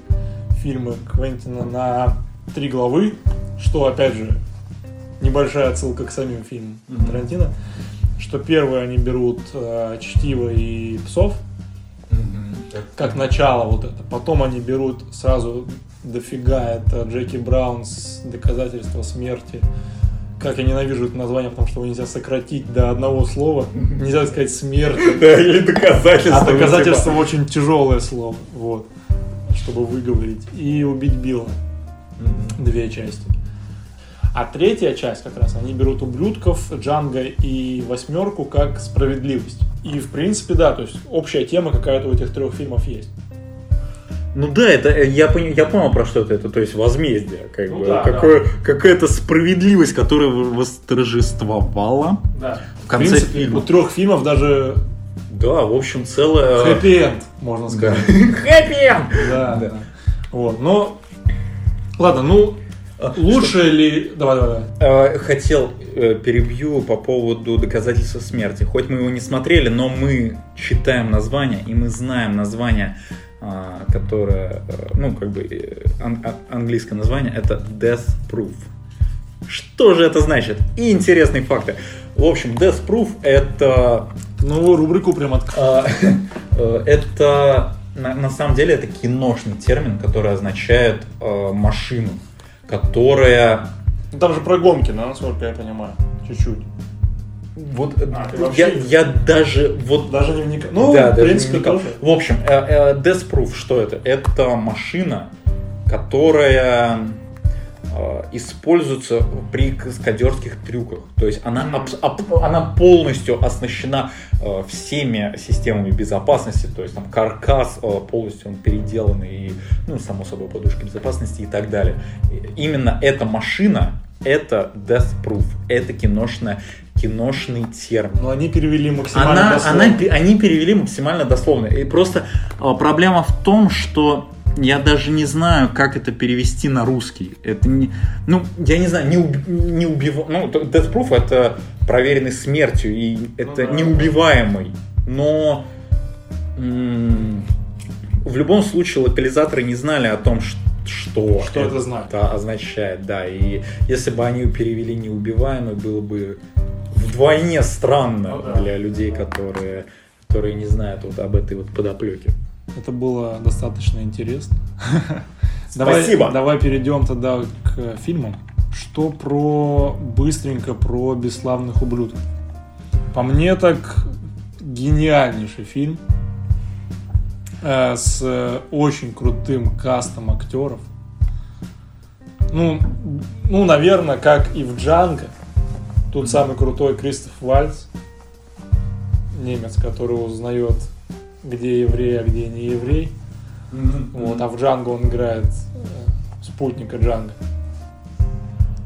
фильмы Квентина на три главы, что, опять же, небольшая отсылка к самим фильмам Мгм. Тарантино, что первые они берут э, «Чтиво» и «Псов», как начало вот это. Потом они берут сразу дофига, это Джеки Браун с доказательства смерти. Как я ненавижу это название, потому что его нельзя сократить до одного слова. Нельзя сказать смерть. Да, или доказательства. А доказательство очень тяжелое слово. Вот. Чтобы выговорить. И убить Билла. Две части. А третья часть как раз, они берут ублюдков, Джанго и восьмерку как справедливость. И в принципе, да, то есть общая тема какая-то у этих трех фильмов есть. Ну да, это э, я, понял, я понял про что это, это то есть возмездие, как Ну бы, да, какое, какая-то справедливость, которая восторжествовала Да. в В конце принципе, фильма. у трех фильмов даже Да, в общем, целое... хэппи-энд, можно Да. сказать. Хэппи-энд! Да, Да. да. Вот, но... Ладно, ну, А, лучше ли... Давай, давай, давай. Э, Хотел э, перебью по поводу доказательства смерти. Хоть мы его не смотрели, но мы читаем название, и мы знаем название, а, которое, э, ну, как бы, э, ан- а- английское название, это Death Proof. Что же это значит? И интересные факты. В общем, Death Proof это Новую рубрику прям открыл. а, э, Это на, на самом деле это киношный термин, который означает э, машину, которая Ну, Там же про гонки, да, насколько я понимаю. Чуть-чуть. Вот А, я, я даже вот Даже не вникал. Ну, да, в принципе, вникал. тоже. В общем, э, э, Death Proof, что это? Это машина, которая используется при каскадерских трюках. То есть она, абс- аб- она полностью оснащена э, всеми системами безопасности. То есть там каркас э, полностью он переделанный, и, ну, само собой, подушки безопасности и так далее. Именно эта машина, это Death Proof. Это киношная, киношный термин. Но они перевели максимально Она, дословно. она они перевели максимально дословно. И просто а, проблема в том, что я даже не знаю, как это перевести на русский. Это не, ну, я не знаю, не, уби- не убив... Ну, Death Proof это проверенный смертью, и это да. неубиваемый. Но м, в любом случае локализаторы не знали о том, ш- что, Что это значит. это означает, да. И если бы они перевели неубиваемый, было бы вдвойне странно Ну да. для людей, которые, которые не знают вот об этой вот подоплеке. Это было достаточно интересно. Давай, Спасибо. давай перейдем тогда к фильмам. Что про быстренько про бесславных ублюдков? По мне так гениальнейший фильм э, с очень крутым кастом актеров. Ну, ну, наверное, как и в Джанго. Тут самый крутой Кристоф Вальц, немец, который узнает, где еврей, а где не еврей. Вот, а в Джанго он играет спутника Джанго.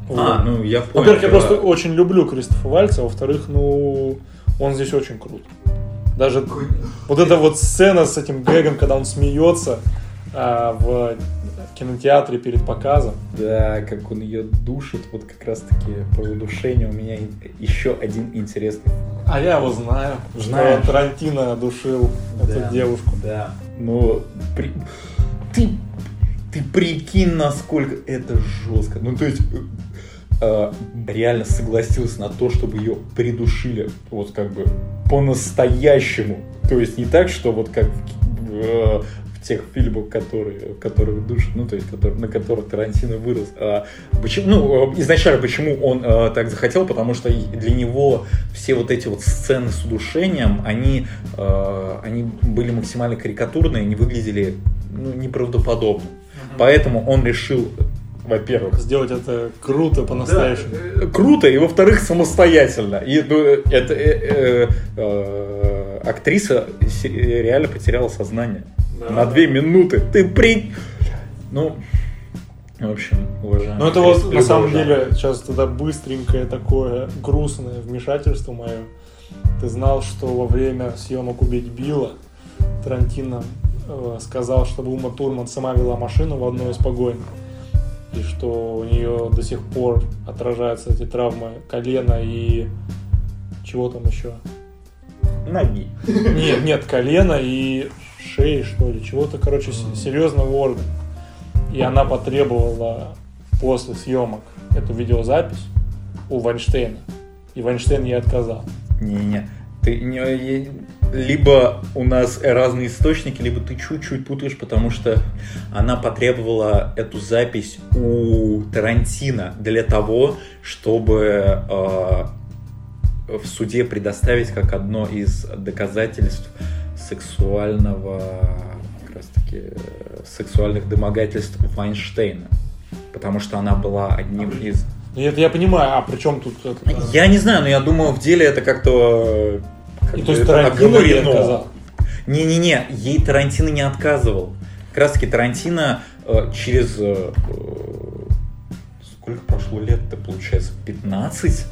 А, ну я понял. Во-первых, я да. просто очень люблю Кристофа Вальца, а во-вторых, ну, он здесь очень крут. Даже вот эта вот сцена с этим Гэгом, когда он смеется а, в кинотеатре перед показом. Да, как он ее душит, вот как раз таки про удушение у меня еще один интересный. А я его знаю. Что Тарантино душил Да. эту девушку. Да. Ну, при- ты, ты прикинь, насколько это жестко. Ну, то есть, э, э, реально согласился на то, чтобы ее придушили, вот как бы по-настоящему. То есть не так, что вот как э, тех фильмах, которые, которых душат, ну, то есть которые- на которых Тарантино вырос. А почему, ну, э, изначально почему он э, так захотел, потому что для него все вот эти вот сцены с удушением, они, э, они были максимально карикатурные, не выглядели ну, неправдоподобно. Поэтому он решил, во-первых, Сделать это круто по-настоящему. да, круто, и во-вторых, самостоятельно. И ну, это э, э, э, актриса реально потеряла сознание на две минуты. Ты при... Ну, в общем, уважаемый. Ну это вот на самом жанра. деле сейчас тогда быстренькое такое грустное вмешательство мое. Ты знал, что во время съемок «Убить Билла» Тарантино э, сказал, чтобы Ума Турман сама вела машину в одной из погонь. И что у нее до сих пор отражаются эти травмы колена и чего там еще? Ноги. Нет, нет, колено и шеи, что ли, чего-то, короче, с- серьезного органа. И она потребовала после съемок эту видеозапись у Вайнштейна. И Вайнштейн ей отказал. Не-не. Ты не, либо у нас разные источники, либо ты чуть-чуть путаешь, потому что она потребовала эту запись у Тарантино для того, чтобы э, в суде предоставить как одно из доказательств сексуального, как раз таки, э, сексуальных домогательств Вайнштейна. Потому что она была одним из И это я понимаю, а при чем тут это? я не знаю, но я думаю, в деле это как-то... как И то есть Тарантино ей отказал? Не-не-не, ей Тарантино не отказывал. Как раз таки Тарантино э, через... э, э, сколько прошло лет-то, получается? 15?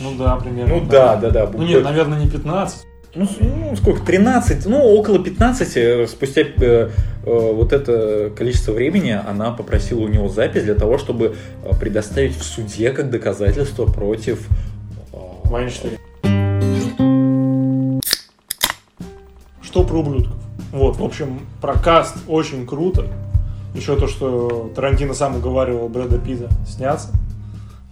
Ну да, примерно. Ну да, да, да. Ну нет, наверное, не 15. Ну, ну, сколько, 13, ну, около 15, э, спустя э, э, вот это количество времени она попросила у него запись для того, чтобы э, предоставить в суде как доказательство против э, Вайнштейн. Что про ублюдков? Вот, в общем, про каст очень круто. Еще то, что Тарантино сам уговаривал Брэда Питта сняться.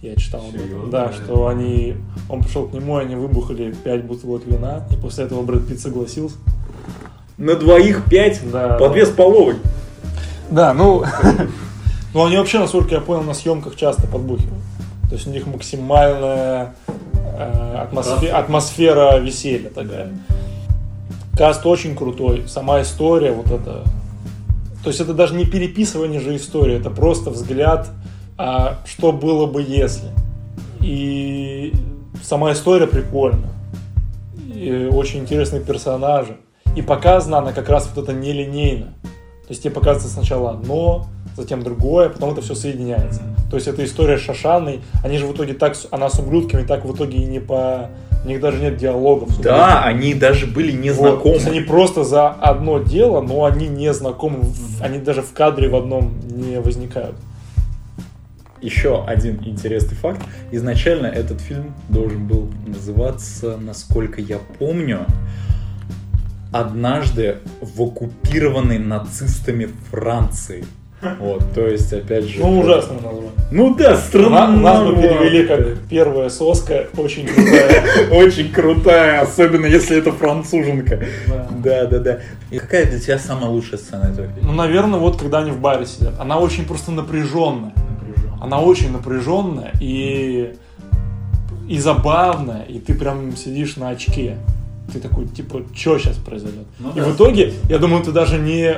Я читал об этом. Да, что они... Он пришел к нему, и они выбухали 5 бутылок вина, и после этого Брэд Питт согласился. На двоих 5 Да. по две с половой. Да, ну... Ну, они вообще, насколько я понял, на съемках часто подбухивают. То есть у них максимальная э, атмосфе- атмосфера веселья такая. Каст очень крутой, сама история, вот это... То есть это даже не переписывание же истории, это просто взгляд, а что было бы если. И сама история прикольная. И очень интересные персонажи. И показана она как раз вот это нелинейно. То есть тебе показывается сначала одно, затем другое, потом это все соединяется. То есть это история с Шашаной, они же в итоге так, она с ублюдками так в итоге и не по... У них даже нет диалогов. Да, они даже были не вот. То знакомы. есть они просто за одно дело, но они не знакомы, они даже в кадре в одном не возникают. Еще один интересный факт. Изначально этот фильм должен был называться, насколько я помню, «Однажды в оккупированной нацистами Франции». Вот, то есть, опять же... Ну, ужасное название. Ну да, нас, у нас бы перевели как первая соска, очень крутая. Очень крутая, особенно если это француженка. Да. Да, да, да. И какая для тебя самая лучшая сцена этого фильма? Ну, наверное, вот когда они в баре сидят. Она очень просто напряженная. Она очень напряженная и, и забавная, и ты прям сидишь на очке. Ты такой, типа, что сейчас произойдет? Ну и да. в итоге, я думаю, ты даже не,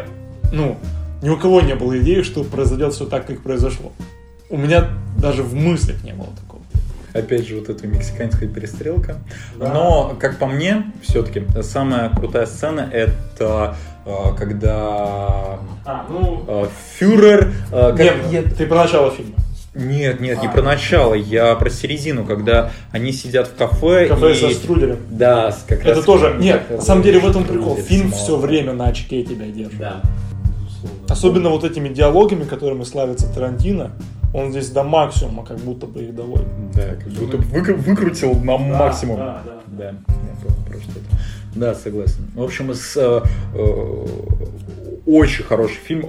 ну, ни у кого не было идеи, что произойдет все так, как произошло. у меня даже в мыслях не было такого. Опять же, вот эта мексиканская перестрелка. Но, как по мне, все-таки самая крутая сцена это э, когда А, ну... э, фюрер... э, как- Нет, нет, ты про начало фильма. Нет, нет, не А. про начало, я про середину, когда они сидят в кафе. Кафе и... со струделем. Да, с- как Это раз тоже... как Нет, на самом деле в этом прикол. Фильм снимал. все время на очке тебя держит. Да, безусловно. Особенно вот этими диалогами, которыми славится Тарантино, он здесь до максимума как будто бы их доводит. Да, как будто выкру- выкрутил на максимум. да, да. Да, я понял про что это. Да, согласен. В общем, с, э, э, очень хороший фильм,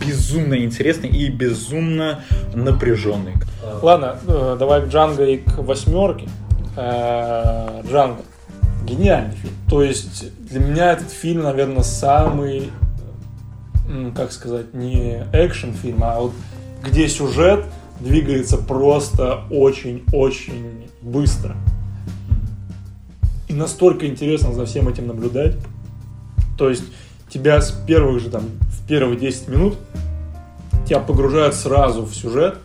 безумно интересный и безумно напряженный. Ладно, э, давай к Джанго и к восьмерке. Э, Джанго. Гениальный фильм. То есть для меня этот фильм, наверное, самый, как сказать, не экшен фильм, а вот где сюжет двигается просто очень-очень быстро. И настолько интересно за всем этим наблюдать. То есть тебя с первых же там, в первые 10 минут тебя погружают сразу в сюжет,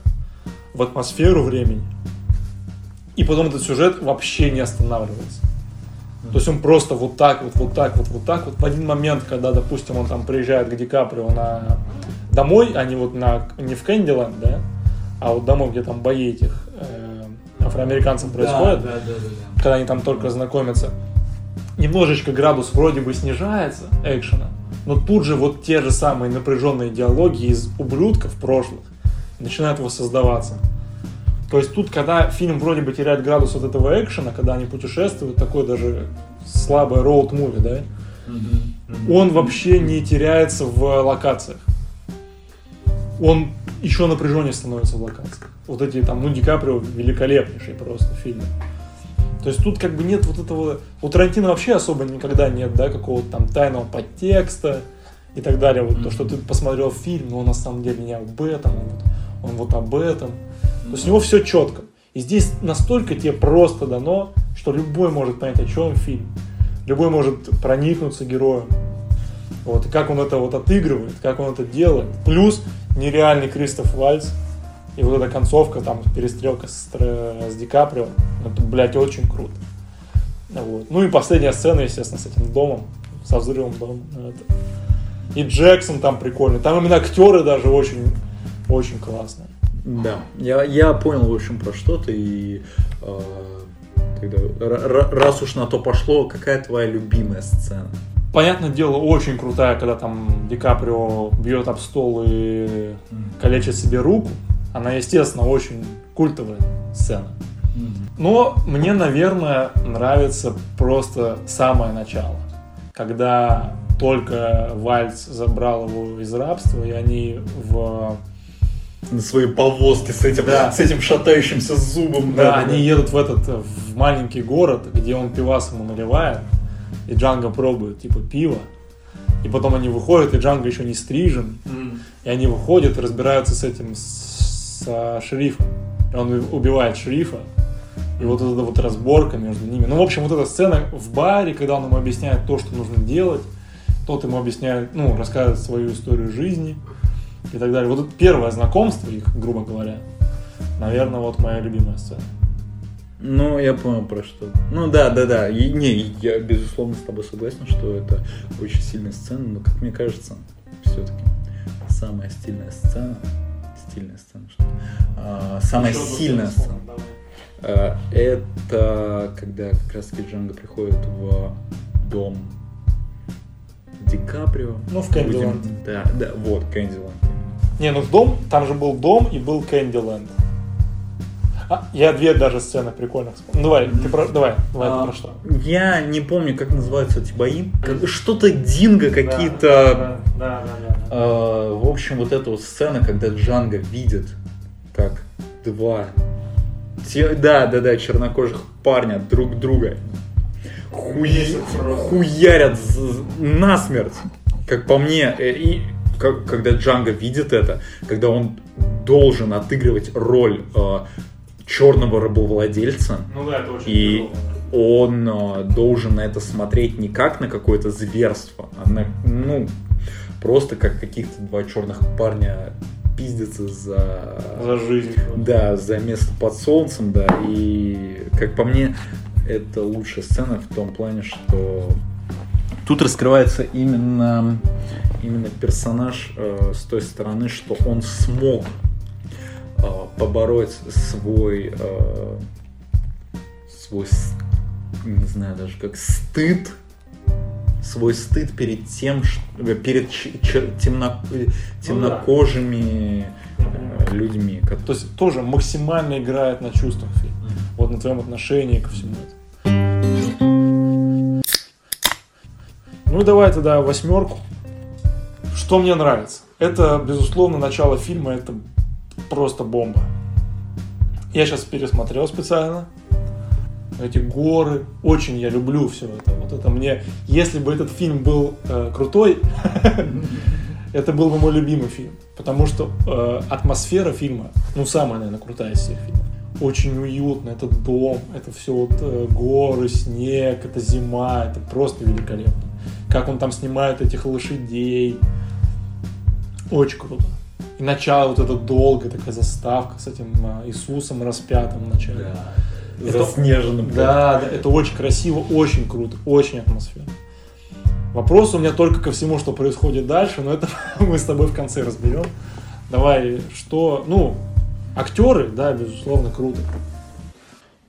в атмосферу времени. И потом этот сюжет вообще не останавливается. То есть он просто вот так вот, вот так вот, вот так вот. В один момент, когда, допустим, он там приезжает к Ди Каприо на домой, а не вот на не в Кэндиленд, да, а вот домой, где там бои этих э, афроамериканцев происходят, Да, да, да, да. когда они там только знакомятся, немножечко градус вроде бы снижается экшена, но тут же вот те же самые напряженные диалоги из ублюдков прошлых начинают воссоздаваться. То есть тут, когда фильм вроде бы теряет градус от этого экшена, когда они путешествуют, такой даже слабый роуд-муви, да, он вообще не теряется в локациях. Он еще напряженнее становится в локациях. Вот эти там, ну, Ди Каприо великолепнейший просто фильм. То есть тут как бы нет вот этого... У Тарантино вообще особо никогда нет, да, какого-то там тайного подтекста и так далее. Вот то, что ты посмотрел фильм, но он на самом деле не об этом, он вот, он вот об этом. То есть у него все четко. И здесь настолько тебе просто дано, что любой может понять, о чем фильм. Любой может проникнуться героем. Вот, и как он это вот отыгрывает, как он это делает. Плюс нереальный Кристоф Вальц. И вот эта концовка, там, перестрелка с, с Ди Каприо. Это, блядь, очень круто. Вот. Ну и последняя сцена, естественно, с этим домом, со взрывом дома. Это. И Джексон там прикольный. Там именно актеры даже очень, очень классные. Да, я, я понял, в общем, про что ты. И э, тогда, раз уж на то пошло, какая твоя любимая сцена? Понятное дело, очень крутая, когда там Ди Каприо бьет об стол и калечит себе руку. Она, естественно, очень культовая сцена. Но мне, наверное, нравится просто самое начало. Когда только Вальц забрал его из рабства, и они в... На своей повозке с этим, Да. с этим шатающимся зубом. Да, они едут в этот, э, в маленький город, где он пивас ему наливает, и Джанго пробует, типа, пиво. И потом они выходят, и Джанго еще не стрижен. И они выходят и разбираются с этим, с, со шерифом. Он убивает шерифа. И вот эта вот разборка между ними. Ну, в общем, вот эта сцена в баре, когда он ему объясняет то, что нужно делать. Тот ему объясняет, ну, рассказывает свою историю жизни и так далее. Вот это первое знакомство их, грубо говоря. Наверное, вот моя любимая сцена. Ну, я понял про что. Ну да, да, да. И, не, я безусловно с тобой согласен, что это очень сильная сцена, но как мне кажется, все-таки самая стильная сцена. Стильная сцена, что? А, самая сильная сцена. А, Это когда как раз таки Джанго приходит в дом Ди Каприо. Ну, в Кэндиленд. Будем- Да, да, вот, Кэндиленд. Не, ну в дом, там же был дом и был Кэндиленд. А, я две даже сцены прикольных вспомнил. Ну, давай, ты про, давай, давай, ты А, про что? Я не помню, как называются эти бои. Что-то динго какие-то Да, да, да, да. А, в общем, вот эта вот сцена, когда Джанго видит, как два, те- да, да, да, чернокожих парня друг друга хуй- хуярят насмерть, как по мне, э, и как- когда Джанго видит это, когда он должен отыгрывать роль черного рабовладельца, Ну да, это очень и тяжело. он э, должен на это смотреть не как на какое-то зверство, а на, ну, просто как каких-то два черных парня пиздятся за... За жизнь. Да, за место под солнцем, да. И, как по мне, это лучшая сцена в том плане, что тут раскрывается именно, именно персонаж э, с той стороны, что он смог побороть свой, э, свой, не знаю даже как, стыд, свой стыд перед тем, э, перед темно- э, темнокожими э, людьми. ко- То есть тоже максимально играет на чувствах фильм. Вот на твоем отношении ко всему этому. Ну и давай тогда восьмерку. Что мне нравится? Это, безусловно, начало фильма, это просто бомба. Я сейчас пересмотрел специально. Эти горы. Очень я люблю все это. Вот это мне. Если бы этот фильм был э, крутой, это был бы мой любимый фильм. Потому что э, атмосфера фильма, ну, самая, наверное, крутая из всех фильмов. Очень уютно, это дом, это все вот э, горы, снег, это зима, это просто великолепно. Как он там снимает этих лошадей. Очень круто. И начало вот это долгое, такая заставка с этим а, Иисусом распятым в начале. Это- Заснеженным. Да, да, это очень красиво, очень круто, очень атмосферно. Вопрос у меня только ко всему, что происходит дальше, но это мы с тобой в конце разберем. Давай, что, ну, актеры, да, безусловно, круто.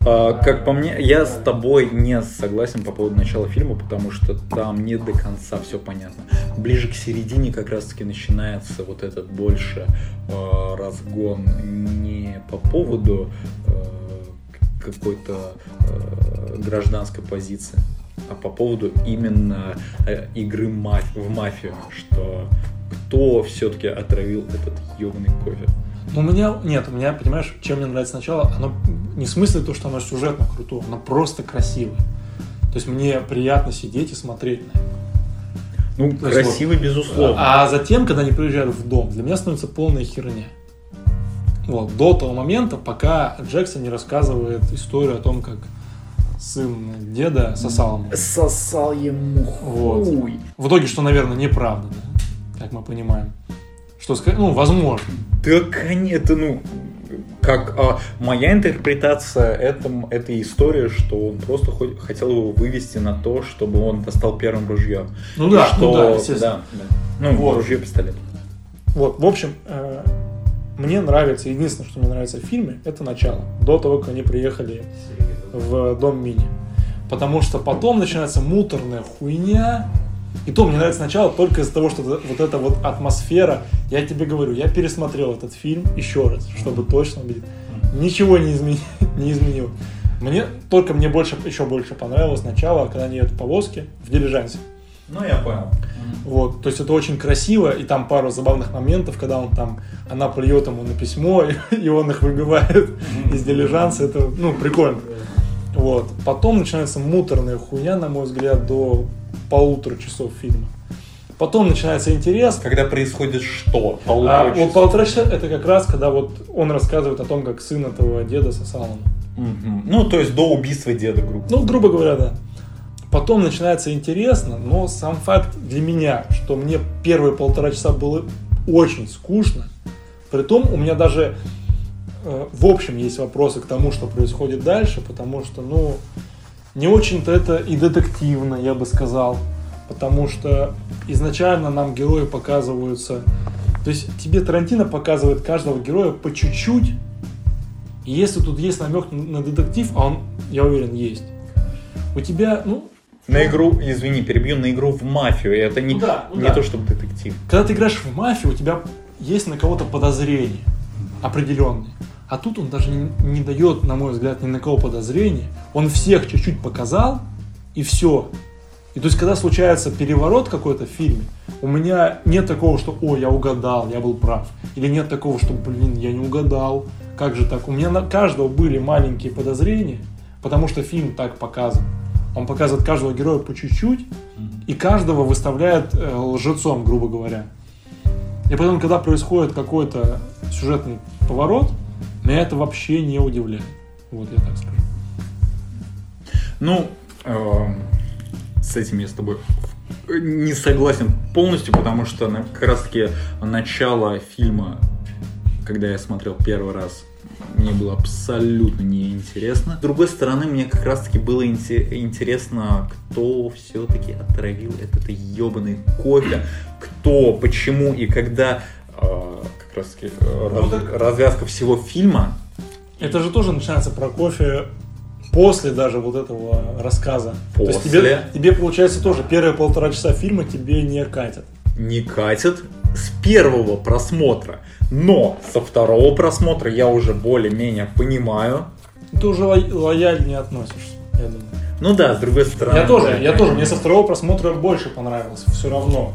А, как по мне, я с тобой не согласен по поводу начала фильма, потому что там не до конца все понятно. Ближе к середине как раз-таки начинается вот этот больше э, разгон не по поводу э, какой-то э, гражданской позиции, а по поводу именно игры маф- в мафию, что кто все-таки отравил этот ебаный кофе. Но у меня, нет, у меня, понимаешь, чем мне нравится начало, оно не в смысле то, что оно сюжетно крутое, оно просто красивое. То есть мне приятно сидеть и смотреть на это. Ну, То есть красивый, безусловно. А затем, когда они приезжают в дом, для меня становится полная херня. Вот, до того момента, пока Джексон не рассказывает историю о том, как сын деда сосал ему. Сосал ему Вот. хуй. В итоге, что, наверное, неправда, да, как мы понимаем. Что сказать, ну, возможно. Да, конечно, это, ну, как а, моя интерпретация это, этой истории, что он просто хоть- хотел его вывести на то, чтобы он достал первым ружье. Ну да, что, ну да, естественно. да, да. Ну, Вот. ружье, пистолет. Вот, в общем, э, мне нравится, единственное, что мне нравится в фильме, это начало. До того, как они приехали в дом Мини. Потому что потом начинается муторная хуйня. И то мне нравится начало только из-за того, что вот вот эта вот атмосфера. Я тебе говорю, я пересмотрел этот фильм еще раз, чтобы точно убедить. Ничего не, измени- не изменил. Мне, только мне больше, еще больше понравилось начало, когда они едут в повозке в дилижансе. Ну, я понял. Вот, то есть это очень красиво, и там пару забавных моментов, когда он там, она плюет ему на письмо, и, и он их выбивает из дилижанса, это, ну, прикольно. Вот, потом начинается муторная хуйня, на мой взгляд, до полутора часов фильма. Потом начинается интерес, Когда происходит что? а Полутора вот часа. полтора часа это как раз, когда вот он рассказывает о том, как сын этого деда сосал ему. Мгм. Ну, то есть до убийства деда, грубо. Ну, грубо говоря, да. Потом начинается интересно, но сам факт для меня, что мне первые полтора часа было очень скучно. Притом у меня даже э, в общем есть вопросы к тому, что происходит дальше, потому что, ну, не очень-то это и детективно, я бы сказал. Потому что изначально нам герои показываются... То есть тебе Тарантино показывает каждого героя по чуть-чуть. И если тут есть намек на детектив, а он, я уверен, есть, у тебя, ну, На игру, извини, перебью, на игру в мафию. Это не, Ну да, ну не да. то, чтобы детектив. когда ты играешь в мафию, у тебя есть на кого-то подозрение определенные. А тут он даже не, не дает, на мой взгляд, ни на кого подозрения. Он всех чуть-чуть показал, и все. И то есть, когда случается переворот какой-то в фильме, у меня нет такого, что «О, я угадал, я был прав». Или нет такого, что «Блин, я не угадал». Как же так? У меня на каждого были маленькие подозрения, потому что фильм так показан. Он показывает каждого героя по чуть-чуть, и каждого выставляет э, лжецом, грубо говоря. И потом, когда происходит какой-то сюжетный поворот, меня это вообще не удивляет. Вот я так скажу. Ну, эм, с этим я с тобой не согласен полностью, потому что на- как раз таки начало фильма когда я смотрел первый раз, мне было абсолютно неинтересно. С другой стороны, мне как раз-таки было интересно, кто все-таки отравил этот ебаный кофе, кто, почему и когда э, как э, Ну, так- развязка всего фильма. Это же тоже начинается про кофе после даже вот этого рассказа. То есть тебе, После. тебе, получается, тоже первые полтора часа фильма тебе не катят. не катит с первого просмотра. Но со второго просмотра я уже более-менее понимаю. Ты уже ло- лояльнее относишься, я думаю. Ну да, с другой стороны. Я тоже, да, я тоже. Мне со второго просмотра больше понравилось. Все равно.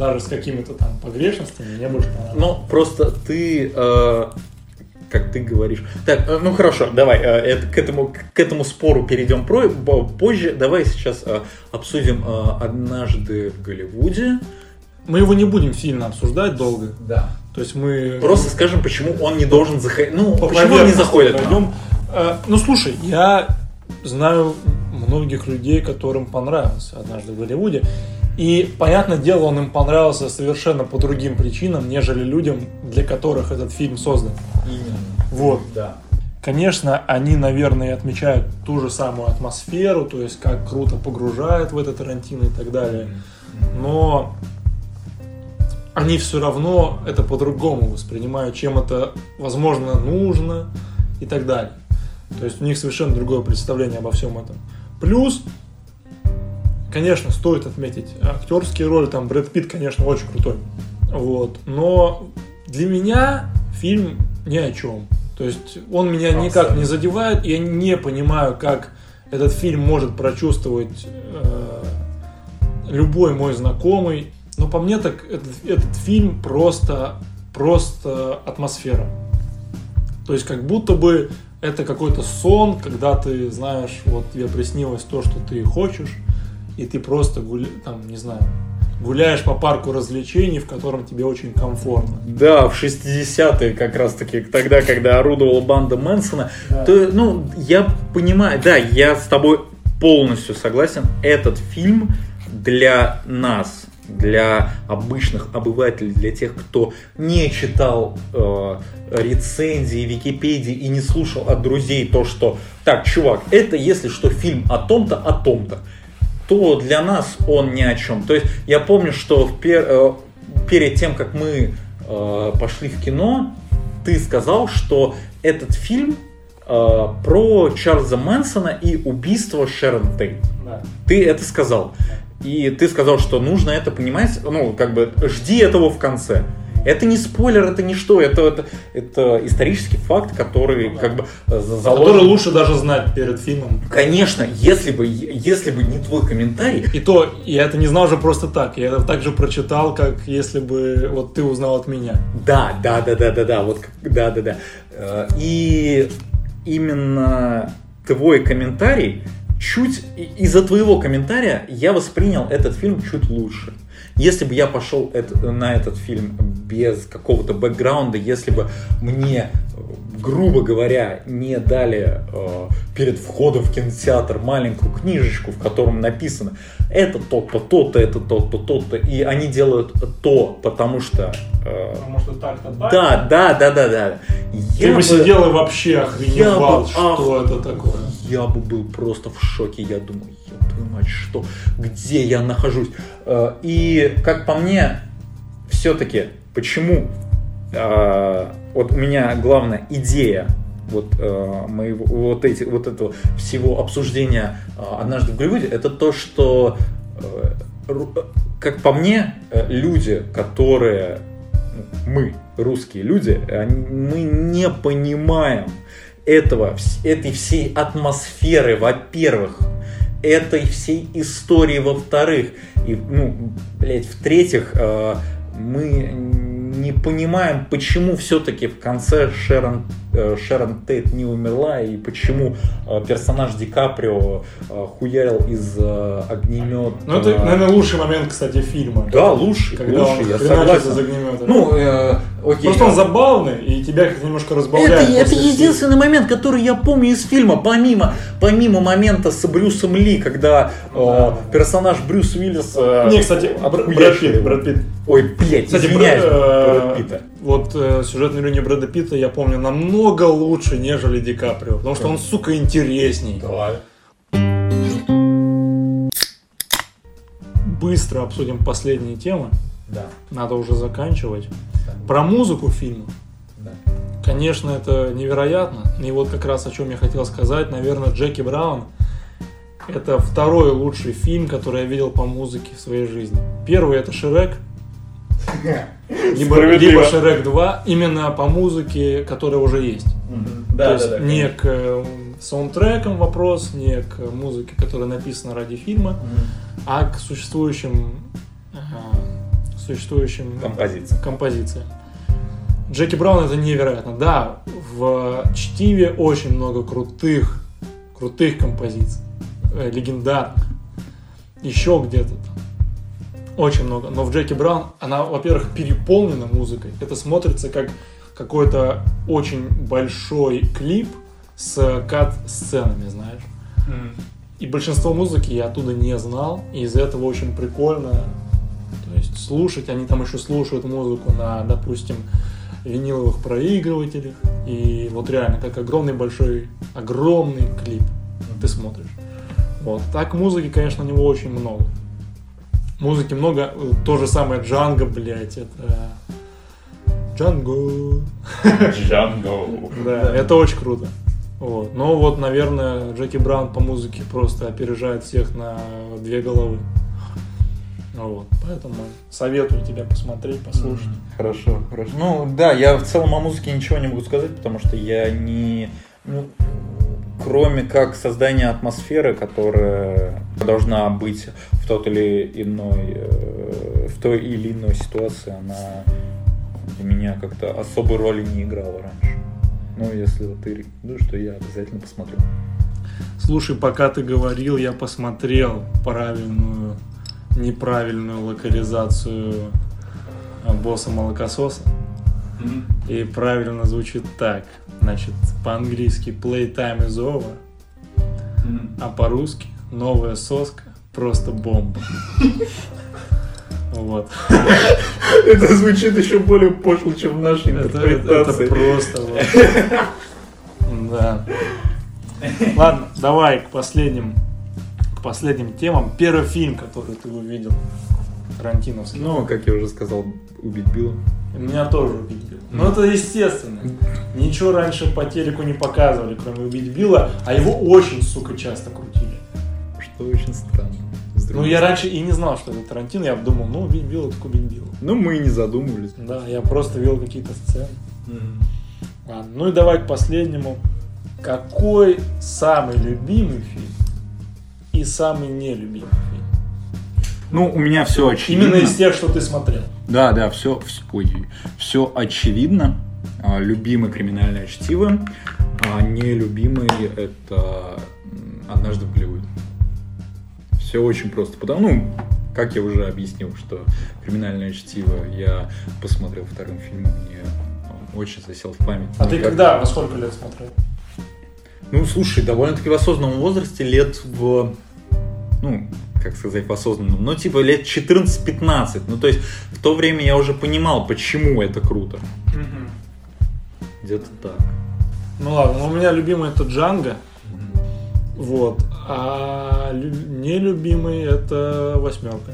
Даже с какими-то там погрешностями мне больше понравилось. Ну, просто ты, э, как ты говоришь. Так, э, ну хорошо, давай э, это- к, этому, к этому спору перейдем про, позже. Давай сейчас э, обсудим э, однажды в Голливуде. Мы его не будем сильно обсуждать долго. Да. То есть мы... Просто скажем, почему он не должен заходить. Ну, по почему он не заходит? нам? пройдем. Э, Ну, слушай, я знаю многих людей, которым понравился «Однажды в Голливуде». И, понятное дело, он им понравился совершенно по другим причинам, нежели людям, для которых этот фильм создан. Именно. Вот. Да. Конечно, они, наверное, отмечают ту же самую атмосферу, то есть как круто погружает в это Тарантино и так далее. Но они все равно это по-другому воспринимают, чем это, возможно, нужно и так далее. То есть у них совершенно другое представление обо всем этом. Плюс, конечно, стоит отметить актерские роли, там Брэд Питт, конечно, очень крутой. Вот. Но для меня фильм ни о чем. То есть он меня никак не задевает, я не понимаю, как этот фильм может прочувствовать э, любой мой знакомый. Но по мне так этот, этот фильм просто, просто атмосфера. То есть как будто бы это какой-то сон, когда ты знаешь, вот тебе приснилось то, что ты хочешь, и ты просто гуля... там, не знаю, гуляешь по парку развлечений, в котором тебе очень комфортно. Да, в 60-е как раз таки, тогда, когда орудовала банда Мэнсона, Да. то, ну, я понимаю, да, я с тобой полностью согласен, этот фильм для нас, для обычных обывателей, для тех, кто не читал э, рецензии, Википедии и не слушал от друзей то, что так, чувак, это если что фильм о том-то, о том-то, то для нас он ни о чем. То есть я помню, что в пер- э, перед тем, как мы э, пошли в кино, ты сказал, что этот фильм э, про Чарльза Мэнсона и убийство Шерон Тейт. Да. Ты это сказал. И ты сказал, что нужно это понимать, ну, как бы, жди этого в конце. Это не спойлер, это не что, это, это, это исторический факт, который Ну да. как бы э, за- Который заложен. лучше даже знать перед фильмом. Конечно, если бы, если бы не твой комментарий, И то, я это не знал же просто так. Я это также прочитал, как если бы вот ты узнал от меня. Да, да, да, да, да, да, вот, да, да, да. Э, И именно твой комментарий чуть из-за твоего комментария я воспринял этот фильм чуть лучше. Если бы я пошел это- на этот фильм без какого-то бэкграунда, если бы мне, грубо говоря, не дали э, перед входом в кинотеатр маленькую книжечку, в котором написано это то-то, то-то, это то-то, то-то, и они делают то, потому что э, Потому что так-то да, да, да, да, да. Ты Я бы сидел и вообще охреневал, бы что это такое. Я бы был просто в шоке. Я думаю, ёб твою мать, что, где я нахожусь? Э, И, как по мне, все-таки, почему э, вот у меня главная идея вот э, моего вот эти вот этого всего обсуждения э, однажды в Голливуде, это то, что э, э, как по мне э, люди, которые ну, мы русские люди, они- мы не понимаем этого, этой всей атмосферы, во-первых, этой всей истории, во-вторых, и, ну, блядь, в-третьих, э, мы не понимаем, почему все-таки в конце Шерон, Шерон Тейт не умерла, и почему э, персонаж Ди Каприо э, хуярил из э, огнемета. Ну, это, наверное, лучший момент, кстати, фильма. Да, лучший, Когда лучший, он я согласен. из огнемета. Ну, э, окей. Просто он забавный, и тебя как немножко разбавляет. Это, это единственный момент, который я помню из фильма, помимо, помимо момента с Брюсом Ли, когда э, персонаж Брюс Уиллис... э, Не, кстати, Брэд Питт. Ой, блядь, Кстати, извиняюсь, э, Брэд Питта. Вот э, сюжетную линию Брэда Питта я помню намного лучше, нежели Ди Каприо. Потому что он, сука, интересней. Давай. Быстро обсудим последние темы. Да. Надо уже заканчивать. Про музыку фильма. Да. Конечно, это невероятно. И вот как раз о чем я хотел сказать. Наверное, Джеки Браун это второй лучший фильм, который я видел по музыке в своей жизни. Первый это Шрек. Либо, либо Шрек 2, именно по музыке, которая уже есть. То Да, есть да, да. не к э, саундтрекам вопрос, не к музыке, которая написана ради фильма, а к существующим, э, существующим Композиция. композициям. Джеки Браун это невероятно. Да, в чтиве очень много крутых, крутых композиций, э, легендарных. Еще где-то там. Очень много. Но в Джеки Браун она, во-первых, переполнена музыкой. Это смотрится как какой-то очень большой клип с кат-сценами, знаешь. И большинство музыки я оттуда не знал, и из-за этого очень прикольно. То есть слушать, они там еще слушают музыку на, допустим, виниловых проигрывателях. И вот реально, как огромный большой, огромный клип ты смотришь. Вот. Так музыки, конечно, у него очень много. Музыки много. Э, То же самое Джанго, блядь, это... Джанго. Джанго. Да, это очень круто. Вот. Но вот, наверное, Джеки Браун по музыке просто опережает всех на две головы. Вот. Поэтому советую тебя посмотреть, послушать. Хорошо, хорошо. Ну да, я в целом о музыке ничего не могу сказать, потому что я не... ну, кроме как создания атмосферы, которая должна быть в тот или иной, э, в той или иной ситуации, она для меня как-то особой роли не играла раньше. Ну, если вот ты рекомендуешь, то я обязательно посмотрю. Слушай, пока ты говорил, я посмотрел правильную, неправильную локализацию э, босса молокососа. И правильно звучит так. Значит, по-английски playtime is over, а по-русски новая соска просто бомба. Вот. Это звучит еще более пошло, чем в нашей Это, это- это просто вот. Да. Ладно, давай к последним, к последним темам. Первый фильм, который ты увидел, Тарантиновский. Ну, как я уже сказал, убить Билла. Меня тоже убить Билла. Ну это естественно. Ничего раньше по телеку не показывали, кроме убить Билла, а его очень, сука, часто крутили. Что очень странно. Ну я раньше и не знал, что это Тарантино, я думал, ну убить Билла, так убить Билла. Ну, мы и не задумывались. Да, я просто видел какие-то сцены. Ладно, ну и давай к последнему. Какой самый любимый фильм и самый нелюбимый фильм? Ну, у меня все очевидно. Именно из тех, что ты смотрел. Да, да, все, ой, все очевидно. А, Любимый криминальное чтиво, а нелюбимый это однажды в Голливуде. Все очень просто. Потому, ну, как я уже объяснил, что криминальное чтиво я посмотрел вторым фильмом, мне он очень засел в память. А ты Никак- когда, во сколько лет смотрел? Ну, слушай, довольно-таки в осознанном возрасте, лет в, ну, как сказать, в осознанном, ну, типа лет 14-15. Ну, то есть, в то время я уже понимал, почему это круто. Где-то так. Ну ладно, ну, у меня любимый это Джанго. Вот. А лю- нелюбимый это восьмерка.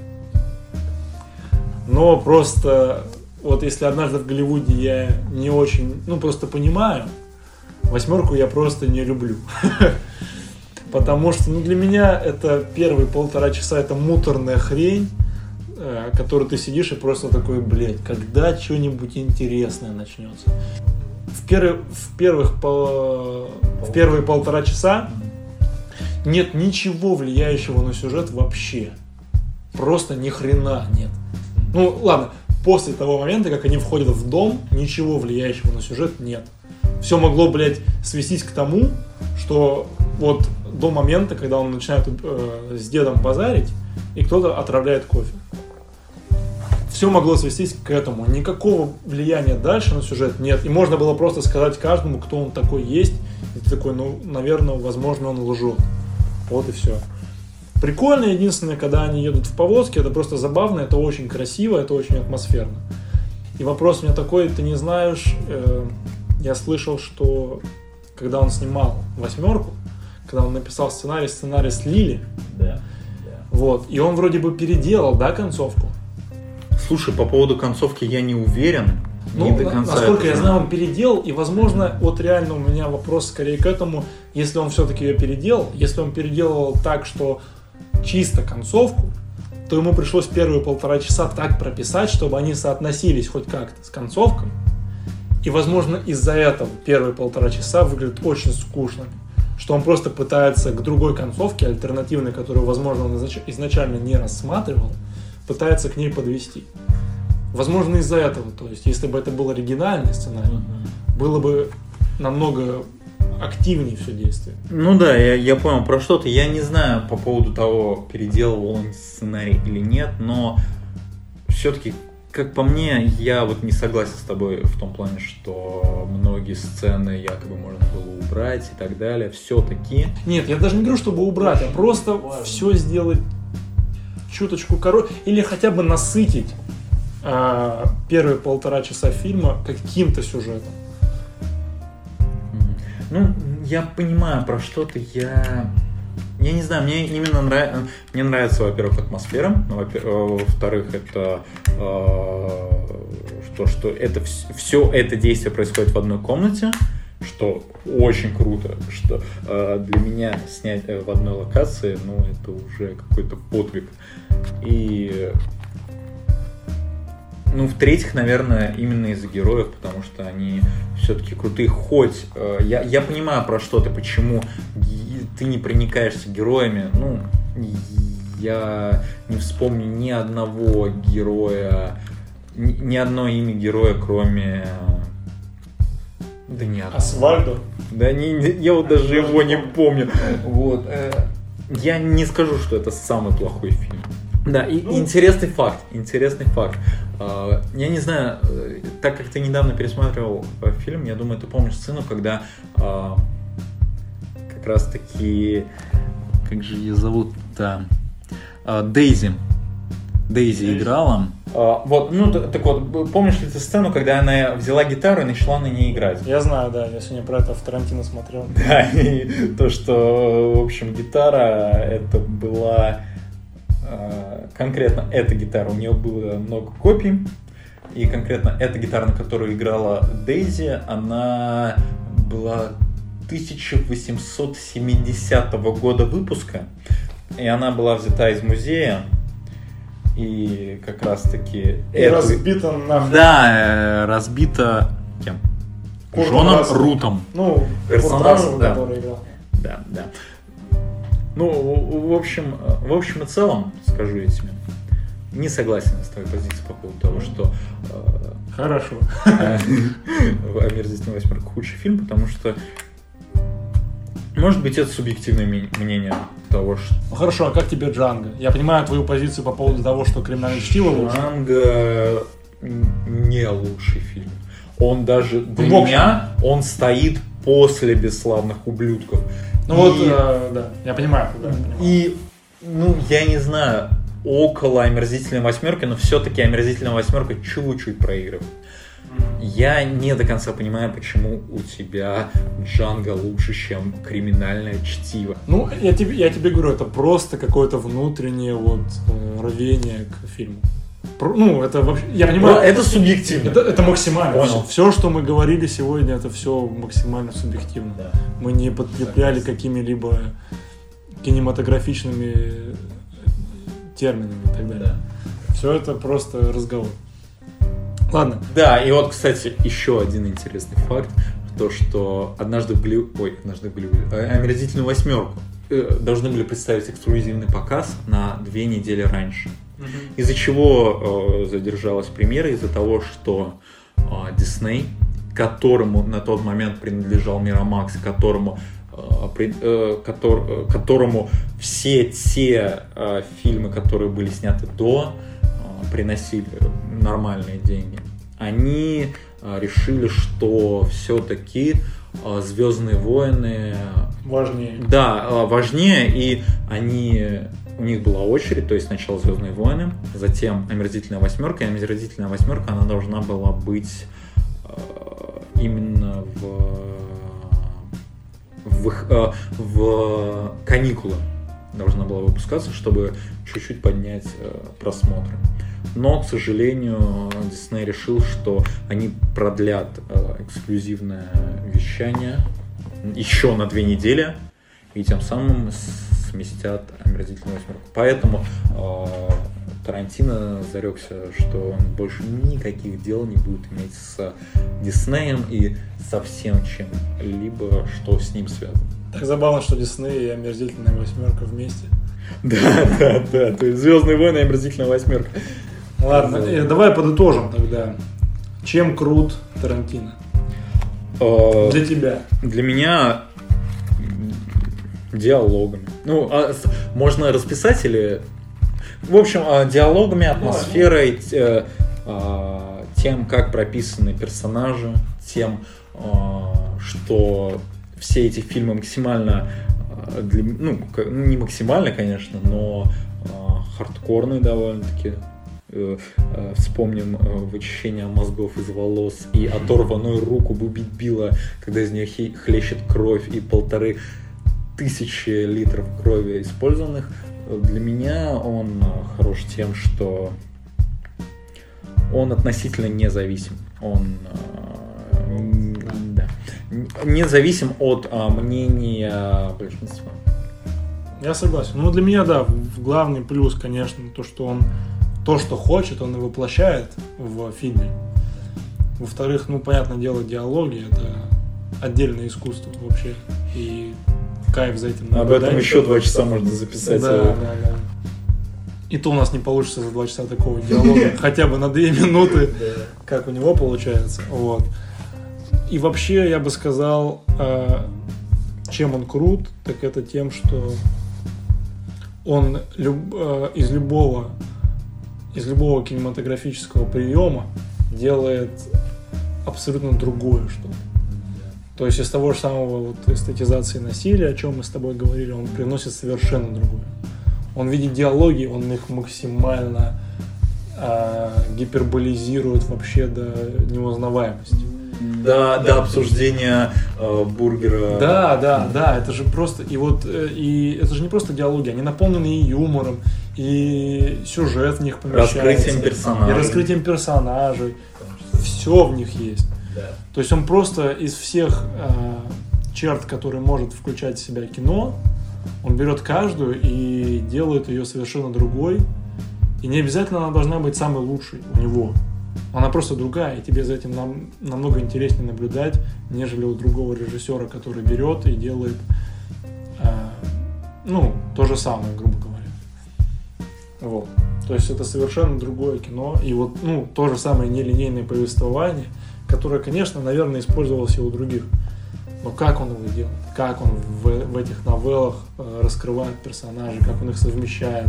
Но просто вот если однажды в Голливуде я не очень, ну просто понимаю, восьмерку я просто не люблю. Потому что ну, для меня это первые полтора часа это муторная хрень, э, которую ты сидишь и просто такой, блядь, когда что-нибудь интересное начнется. В, первый- в первых пол- в первые полтора часа нет ничего влияющего на сюжет вообще. Просто ни хрена нет. Ну, ладно, после того момента, как они входят в дом, ничего влияющего на сюжет нет. Все могло, блядь, свестись к тому, что вот до момента, когда он начинает э, с дедом базарить, и кто-то отравляет кофе. Все могло свестись к этому. Никакого влияния дальше на сюжет нет. И можно было просто сказать каждому, кто он такой есть. И ты такой, ну, наверное, возможно, он лжет. Вот и все. Прикольно, единственное, когда они едут в повозке, это просто забавно, это очень красиво, это очень атмосферно. И вопрос у меня такой, ты не знаешь, э, я слышал, что когда он снимал «восьмерку», когда он написал сценарий, сценарий слили, Да. вот, и он вроде бы переделал, да, концовку? Слушай, по поводу концовки я не уверен. Ну, не до конца насколько я знаю, он переделал, и, возможно, вот реально у меня вопрос скорее к этому, если он все-таки ее переделал, если он переделал так, что чисто концовку, то ему пришлось первые полтора часа так прописать, чтобы они соотносились хоть как-то с концовкой. И, возможно, из-за этого первые полтора часа выглядят очень скучными. Что он просто пытается к другой концовке, альтернативной, которую, возможно, он изнач- изначально не рассматривал, пытается к ней подвести. Возможно, из-за этого. То есть, если бы это был оригинальный сценарий, было бы намного активнее все действие. Ну да, я, я понял про что-то. Я не знаю по поводу того, переделывал он сценарий или нет, но все-таки, как по мне, я вот не согласен с тобой в том плане, что многие сцены якобы можно было убрать и так далее. Все-таки. Нет, я даже не говорю, чтобы убрать, а просто все сделать чуточку короче. Или хотя бы насытить а, первые полтора часа фильма каким-то сюжетом. Ну, я понимаю про что ты. Я. Я не знаю, мне именно нравится, мне нравится, во-первых, атмосфера, ну, э, во-вторых, это э, то, что это все это действие происходит в одной комнате, что очень круто, что э, для меня снять в одной локации, ну, это уже какой-то подвиг. И ну, в-третьих, наверное, именно из-за героев, потому что они все-таки крутые. Хоть э, я, я понимаю, про что ты, почему ты не проникаешься героями. Ну, я не вспомню ни одного героя, ни, ни одно имя героя, кроме... Да ни одного. Асфальдо. Да не, не- я вот даже его не помню. Вот. э, Я не скажу, что это самый плохой фильм. Да, и Ну. интересный факт, интересный факт. А, Я не знаю, э, так как ты недавно пересматривал э, фильм, я думаю, ты помнишь сцену, когда а, как раз таки, как же ее зовут-то, А, Дейзи. Дейзи играла. А, Вот, ну, так вот, помнишь ли ты сцену, когда она взяла гитару и начала на ней играть? Я знаю, да, я сегодня про это в Тарантино смотрел. Да, и то, что, в общем, гитара, это была конкретно эта гитара, у нее было много копий, и конкретно эта гитара, на которой играла Дейзи, она была 1870 года выпуска, и она была взята из музея, и как раз таки И разбито на... Да, э, разбита кем? Куртом Джоном Расселом. Рутом. Ну, Персонаж, Курт Рассел, да. который играл. Да, да. Ну, в общем, в общем и целом, скажу я тебе, не согласен с твоей позицией по поводу того, что Хорошо. э, «Омерзительная восьмерка» худший фильм, потому что, может быть, это субъективное мнение того, что Ну хорошо, а как тебе Джанго? Я понимаю твою позицию по поводу того, что криминальное чтиво лучше. Джанго не лучший фильм. Он даже для меня, он стоит после «Бесславных ублюдков». Ну И- вот, э, да, я понимаю, да, я понимаю. И, ну, я не знаю, около омерзительной восьмерки, но все-таки омерзительная восьмерка чуть-чуть проигрывает. Я не до конца понимаю, почему у тебя Джанго лучше, чем криминальное чтиво. Ну, я тебе, я тебе говорю, это просто какое-то внутреннее вот э, рвение к фильму. Ну, это вообще, я понимаю, Ну, это субъективно. это, это максимально. Понял. Все, что мы говорили сегодня, это все максимально субъективно. Да. Мы не подкрепляли какими-либо кинематографичными э, терминами и так далее. Все это просто разговор. Ладно. Да, и вот, кстати, еще один интересный факт. То, что однажды в Голли- Ой, однажды в Голливуде... э, Омерзительную восьмерку э, должны были представить эксклюзивный показ на две недели раньше. Из-за чего э, задержалась премьера? Из-за того, что э, которому на тот момент принадлежал Мирамакс, которому, э, э, э, которому все те фильмы, которые были сняты до, приносили нормальные деньги, они решили, что все-таки Звездные войны Важнее. да, важнее, и они у них была очередь, то есть сначала Звездные войны, затем Омерзительная восьмерка, и Омерзительная восьмерка, она должна была быть э, именно в в, э, в каникулы должна была выпускаться, чтобы чуть-чуть поднять э, просмотры. Но, к сожалению, Дисней решил, что они продлят эксклюзивное вещание еще на две недели, и тем самым сместят омерзительную восьмерку. Поэтому э, Тарантино зарекся, что он больше никаких дел не будет иметь с Диснеем и со всем чем-либо, что с ним связано. Так забавно, что Дисней и омерзительная восьмерка вместе. Да, да, да. То есть Звездные войны и омерзительная восьмерка. Ладно, Да. давай подытожим тогда. Чем крут Тарантино? Э, Для тебя. Для меня диалогами. Ну, а можно расписать или... В общем, а, диалогами, атмосферой, т- э, а, тем, как прописаны персонажи, тем, а, что все эти фильмы максимально, для ну, ну, не максимально, конечно, но хардкорные довольно-таки. Э, э, Вспомним э, вычищение мозгов из волос и оторванную руку Буби Билла, когда из нее хлещет кровь и полторы тысячи литров крови использованных. Для меня он э, хорош тем, что он относительно независим. Он э, да, независим от э, мнения большинства. Я согласен. Ну, для меня, да, главный плюс, конечно, то, что он то, что хочет, он и воплощает в фильме. Во-вторых, ну, понятное дело, диалоги — это отдельное искусство вообще. И кайф за этим Об этом еще два часа можно записать. Да, да, да. И то у нас не получится за два часа такого диалога, хотя бы на две минуты, как у него получается. Вот. И вообще, я бы сказал, э, чем он крут, так это тем, что он люб- э, из любого из любого кинематографического приема делает абсолютно другое что-то. То есть из того же самого вот эстетизации насилия, о чем мы с тобой говорили, он приносит совершенно другое. Он видит диалоги, он их максимально а, гиперболизирует вообще до невознаваемости. До, до обсуждения э, бургера. Да, да, да, это же просто, и вот, э, и это же не просто диалоги, они наполнены и юмором, и сюжет в них помещается. Раскрытием персонажей. И раскрытием персонажей. Все в них есть. То есть он просто из всех э, черт, которые может включать в себя кино, он берет каждую и делает ее совершенно другой. И не обязательно она должна быть самой лучшей у него. Она просто другая, и тебе за этим нам, намного интереснее наблюдать, нежели у другого режиссера, который берет и делает э, ну, то же самое, грубо говоря. Вот. То есть это совершенно другое кино. И вот, ну, то же самое нелинейное повествование, которое, конечно, наверное, использовалось и у других. Но как он его делает? Как он в, в этих новеллах э, раскрывает персонажей, как он их совмещает,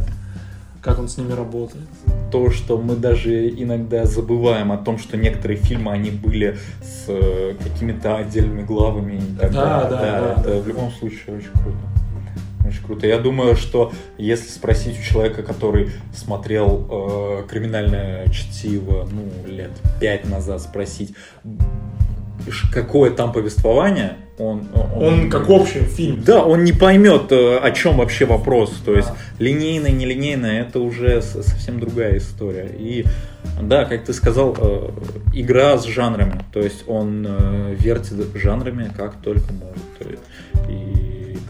как он с ними работает. То, что мы даже иногда забываем о том, что некоторые фильмы, они были с э, какими-то отдельными главами. И так Да, далее. да, да. это в любом случае очень круто. Очень круто. Я думаю, что если спросить у человека, который смотрел э, криминальное чтиво, ну, лет пять назад, спросить, какое там повествование, он... Он как общий фильм. Да, он не поймет, э, о чем вообще вопрос. То есть Да. линейное, нелинейное, это уже совсем другая история. И да, как ты сказал, э, игра с жанрами. То есть он э, вертит жанрами как только может. И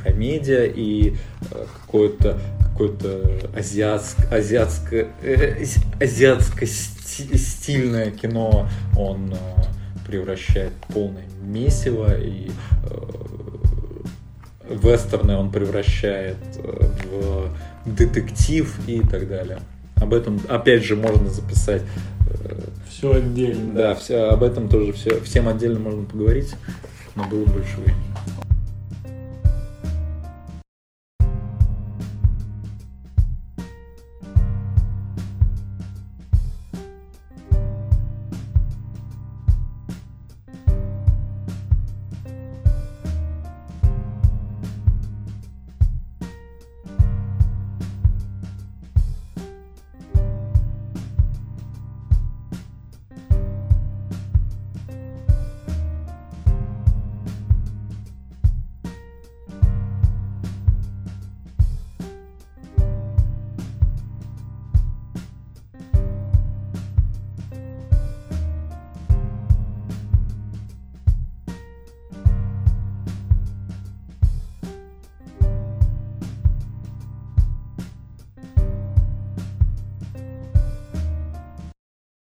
комедия, и э, какое-то какое-то азиатск, азиатско, э, азиатско-стильное кино он э, превращает в полное месиво и э, вестерны он превращает э, в детектив и так далее. Об этом, опять же, можно записать. э, Все отдельно. Да, все, об этом тоже все, всем отдельно можно поговорить, но было больше времени.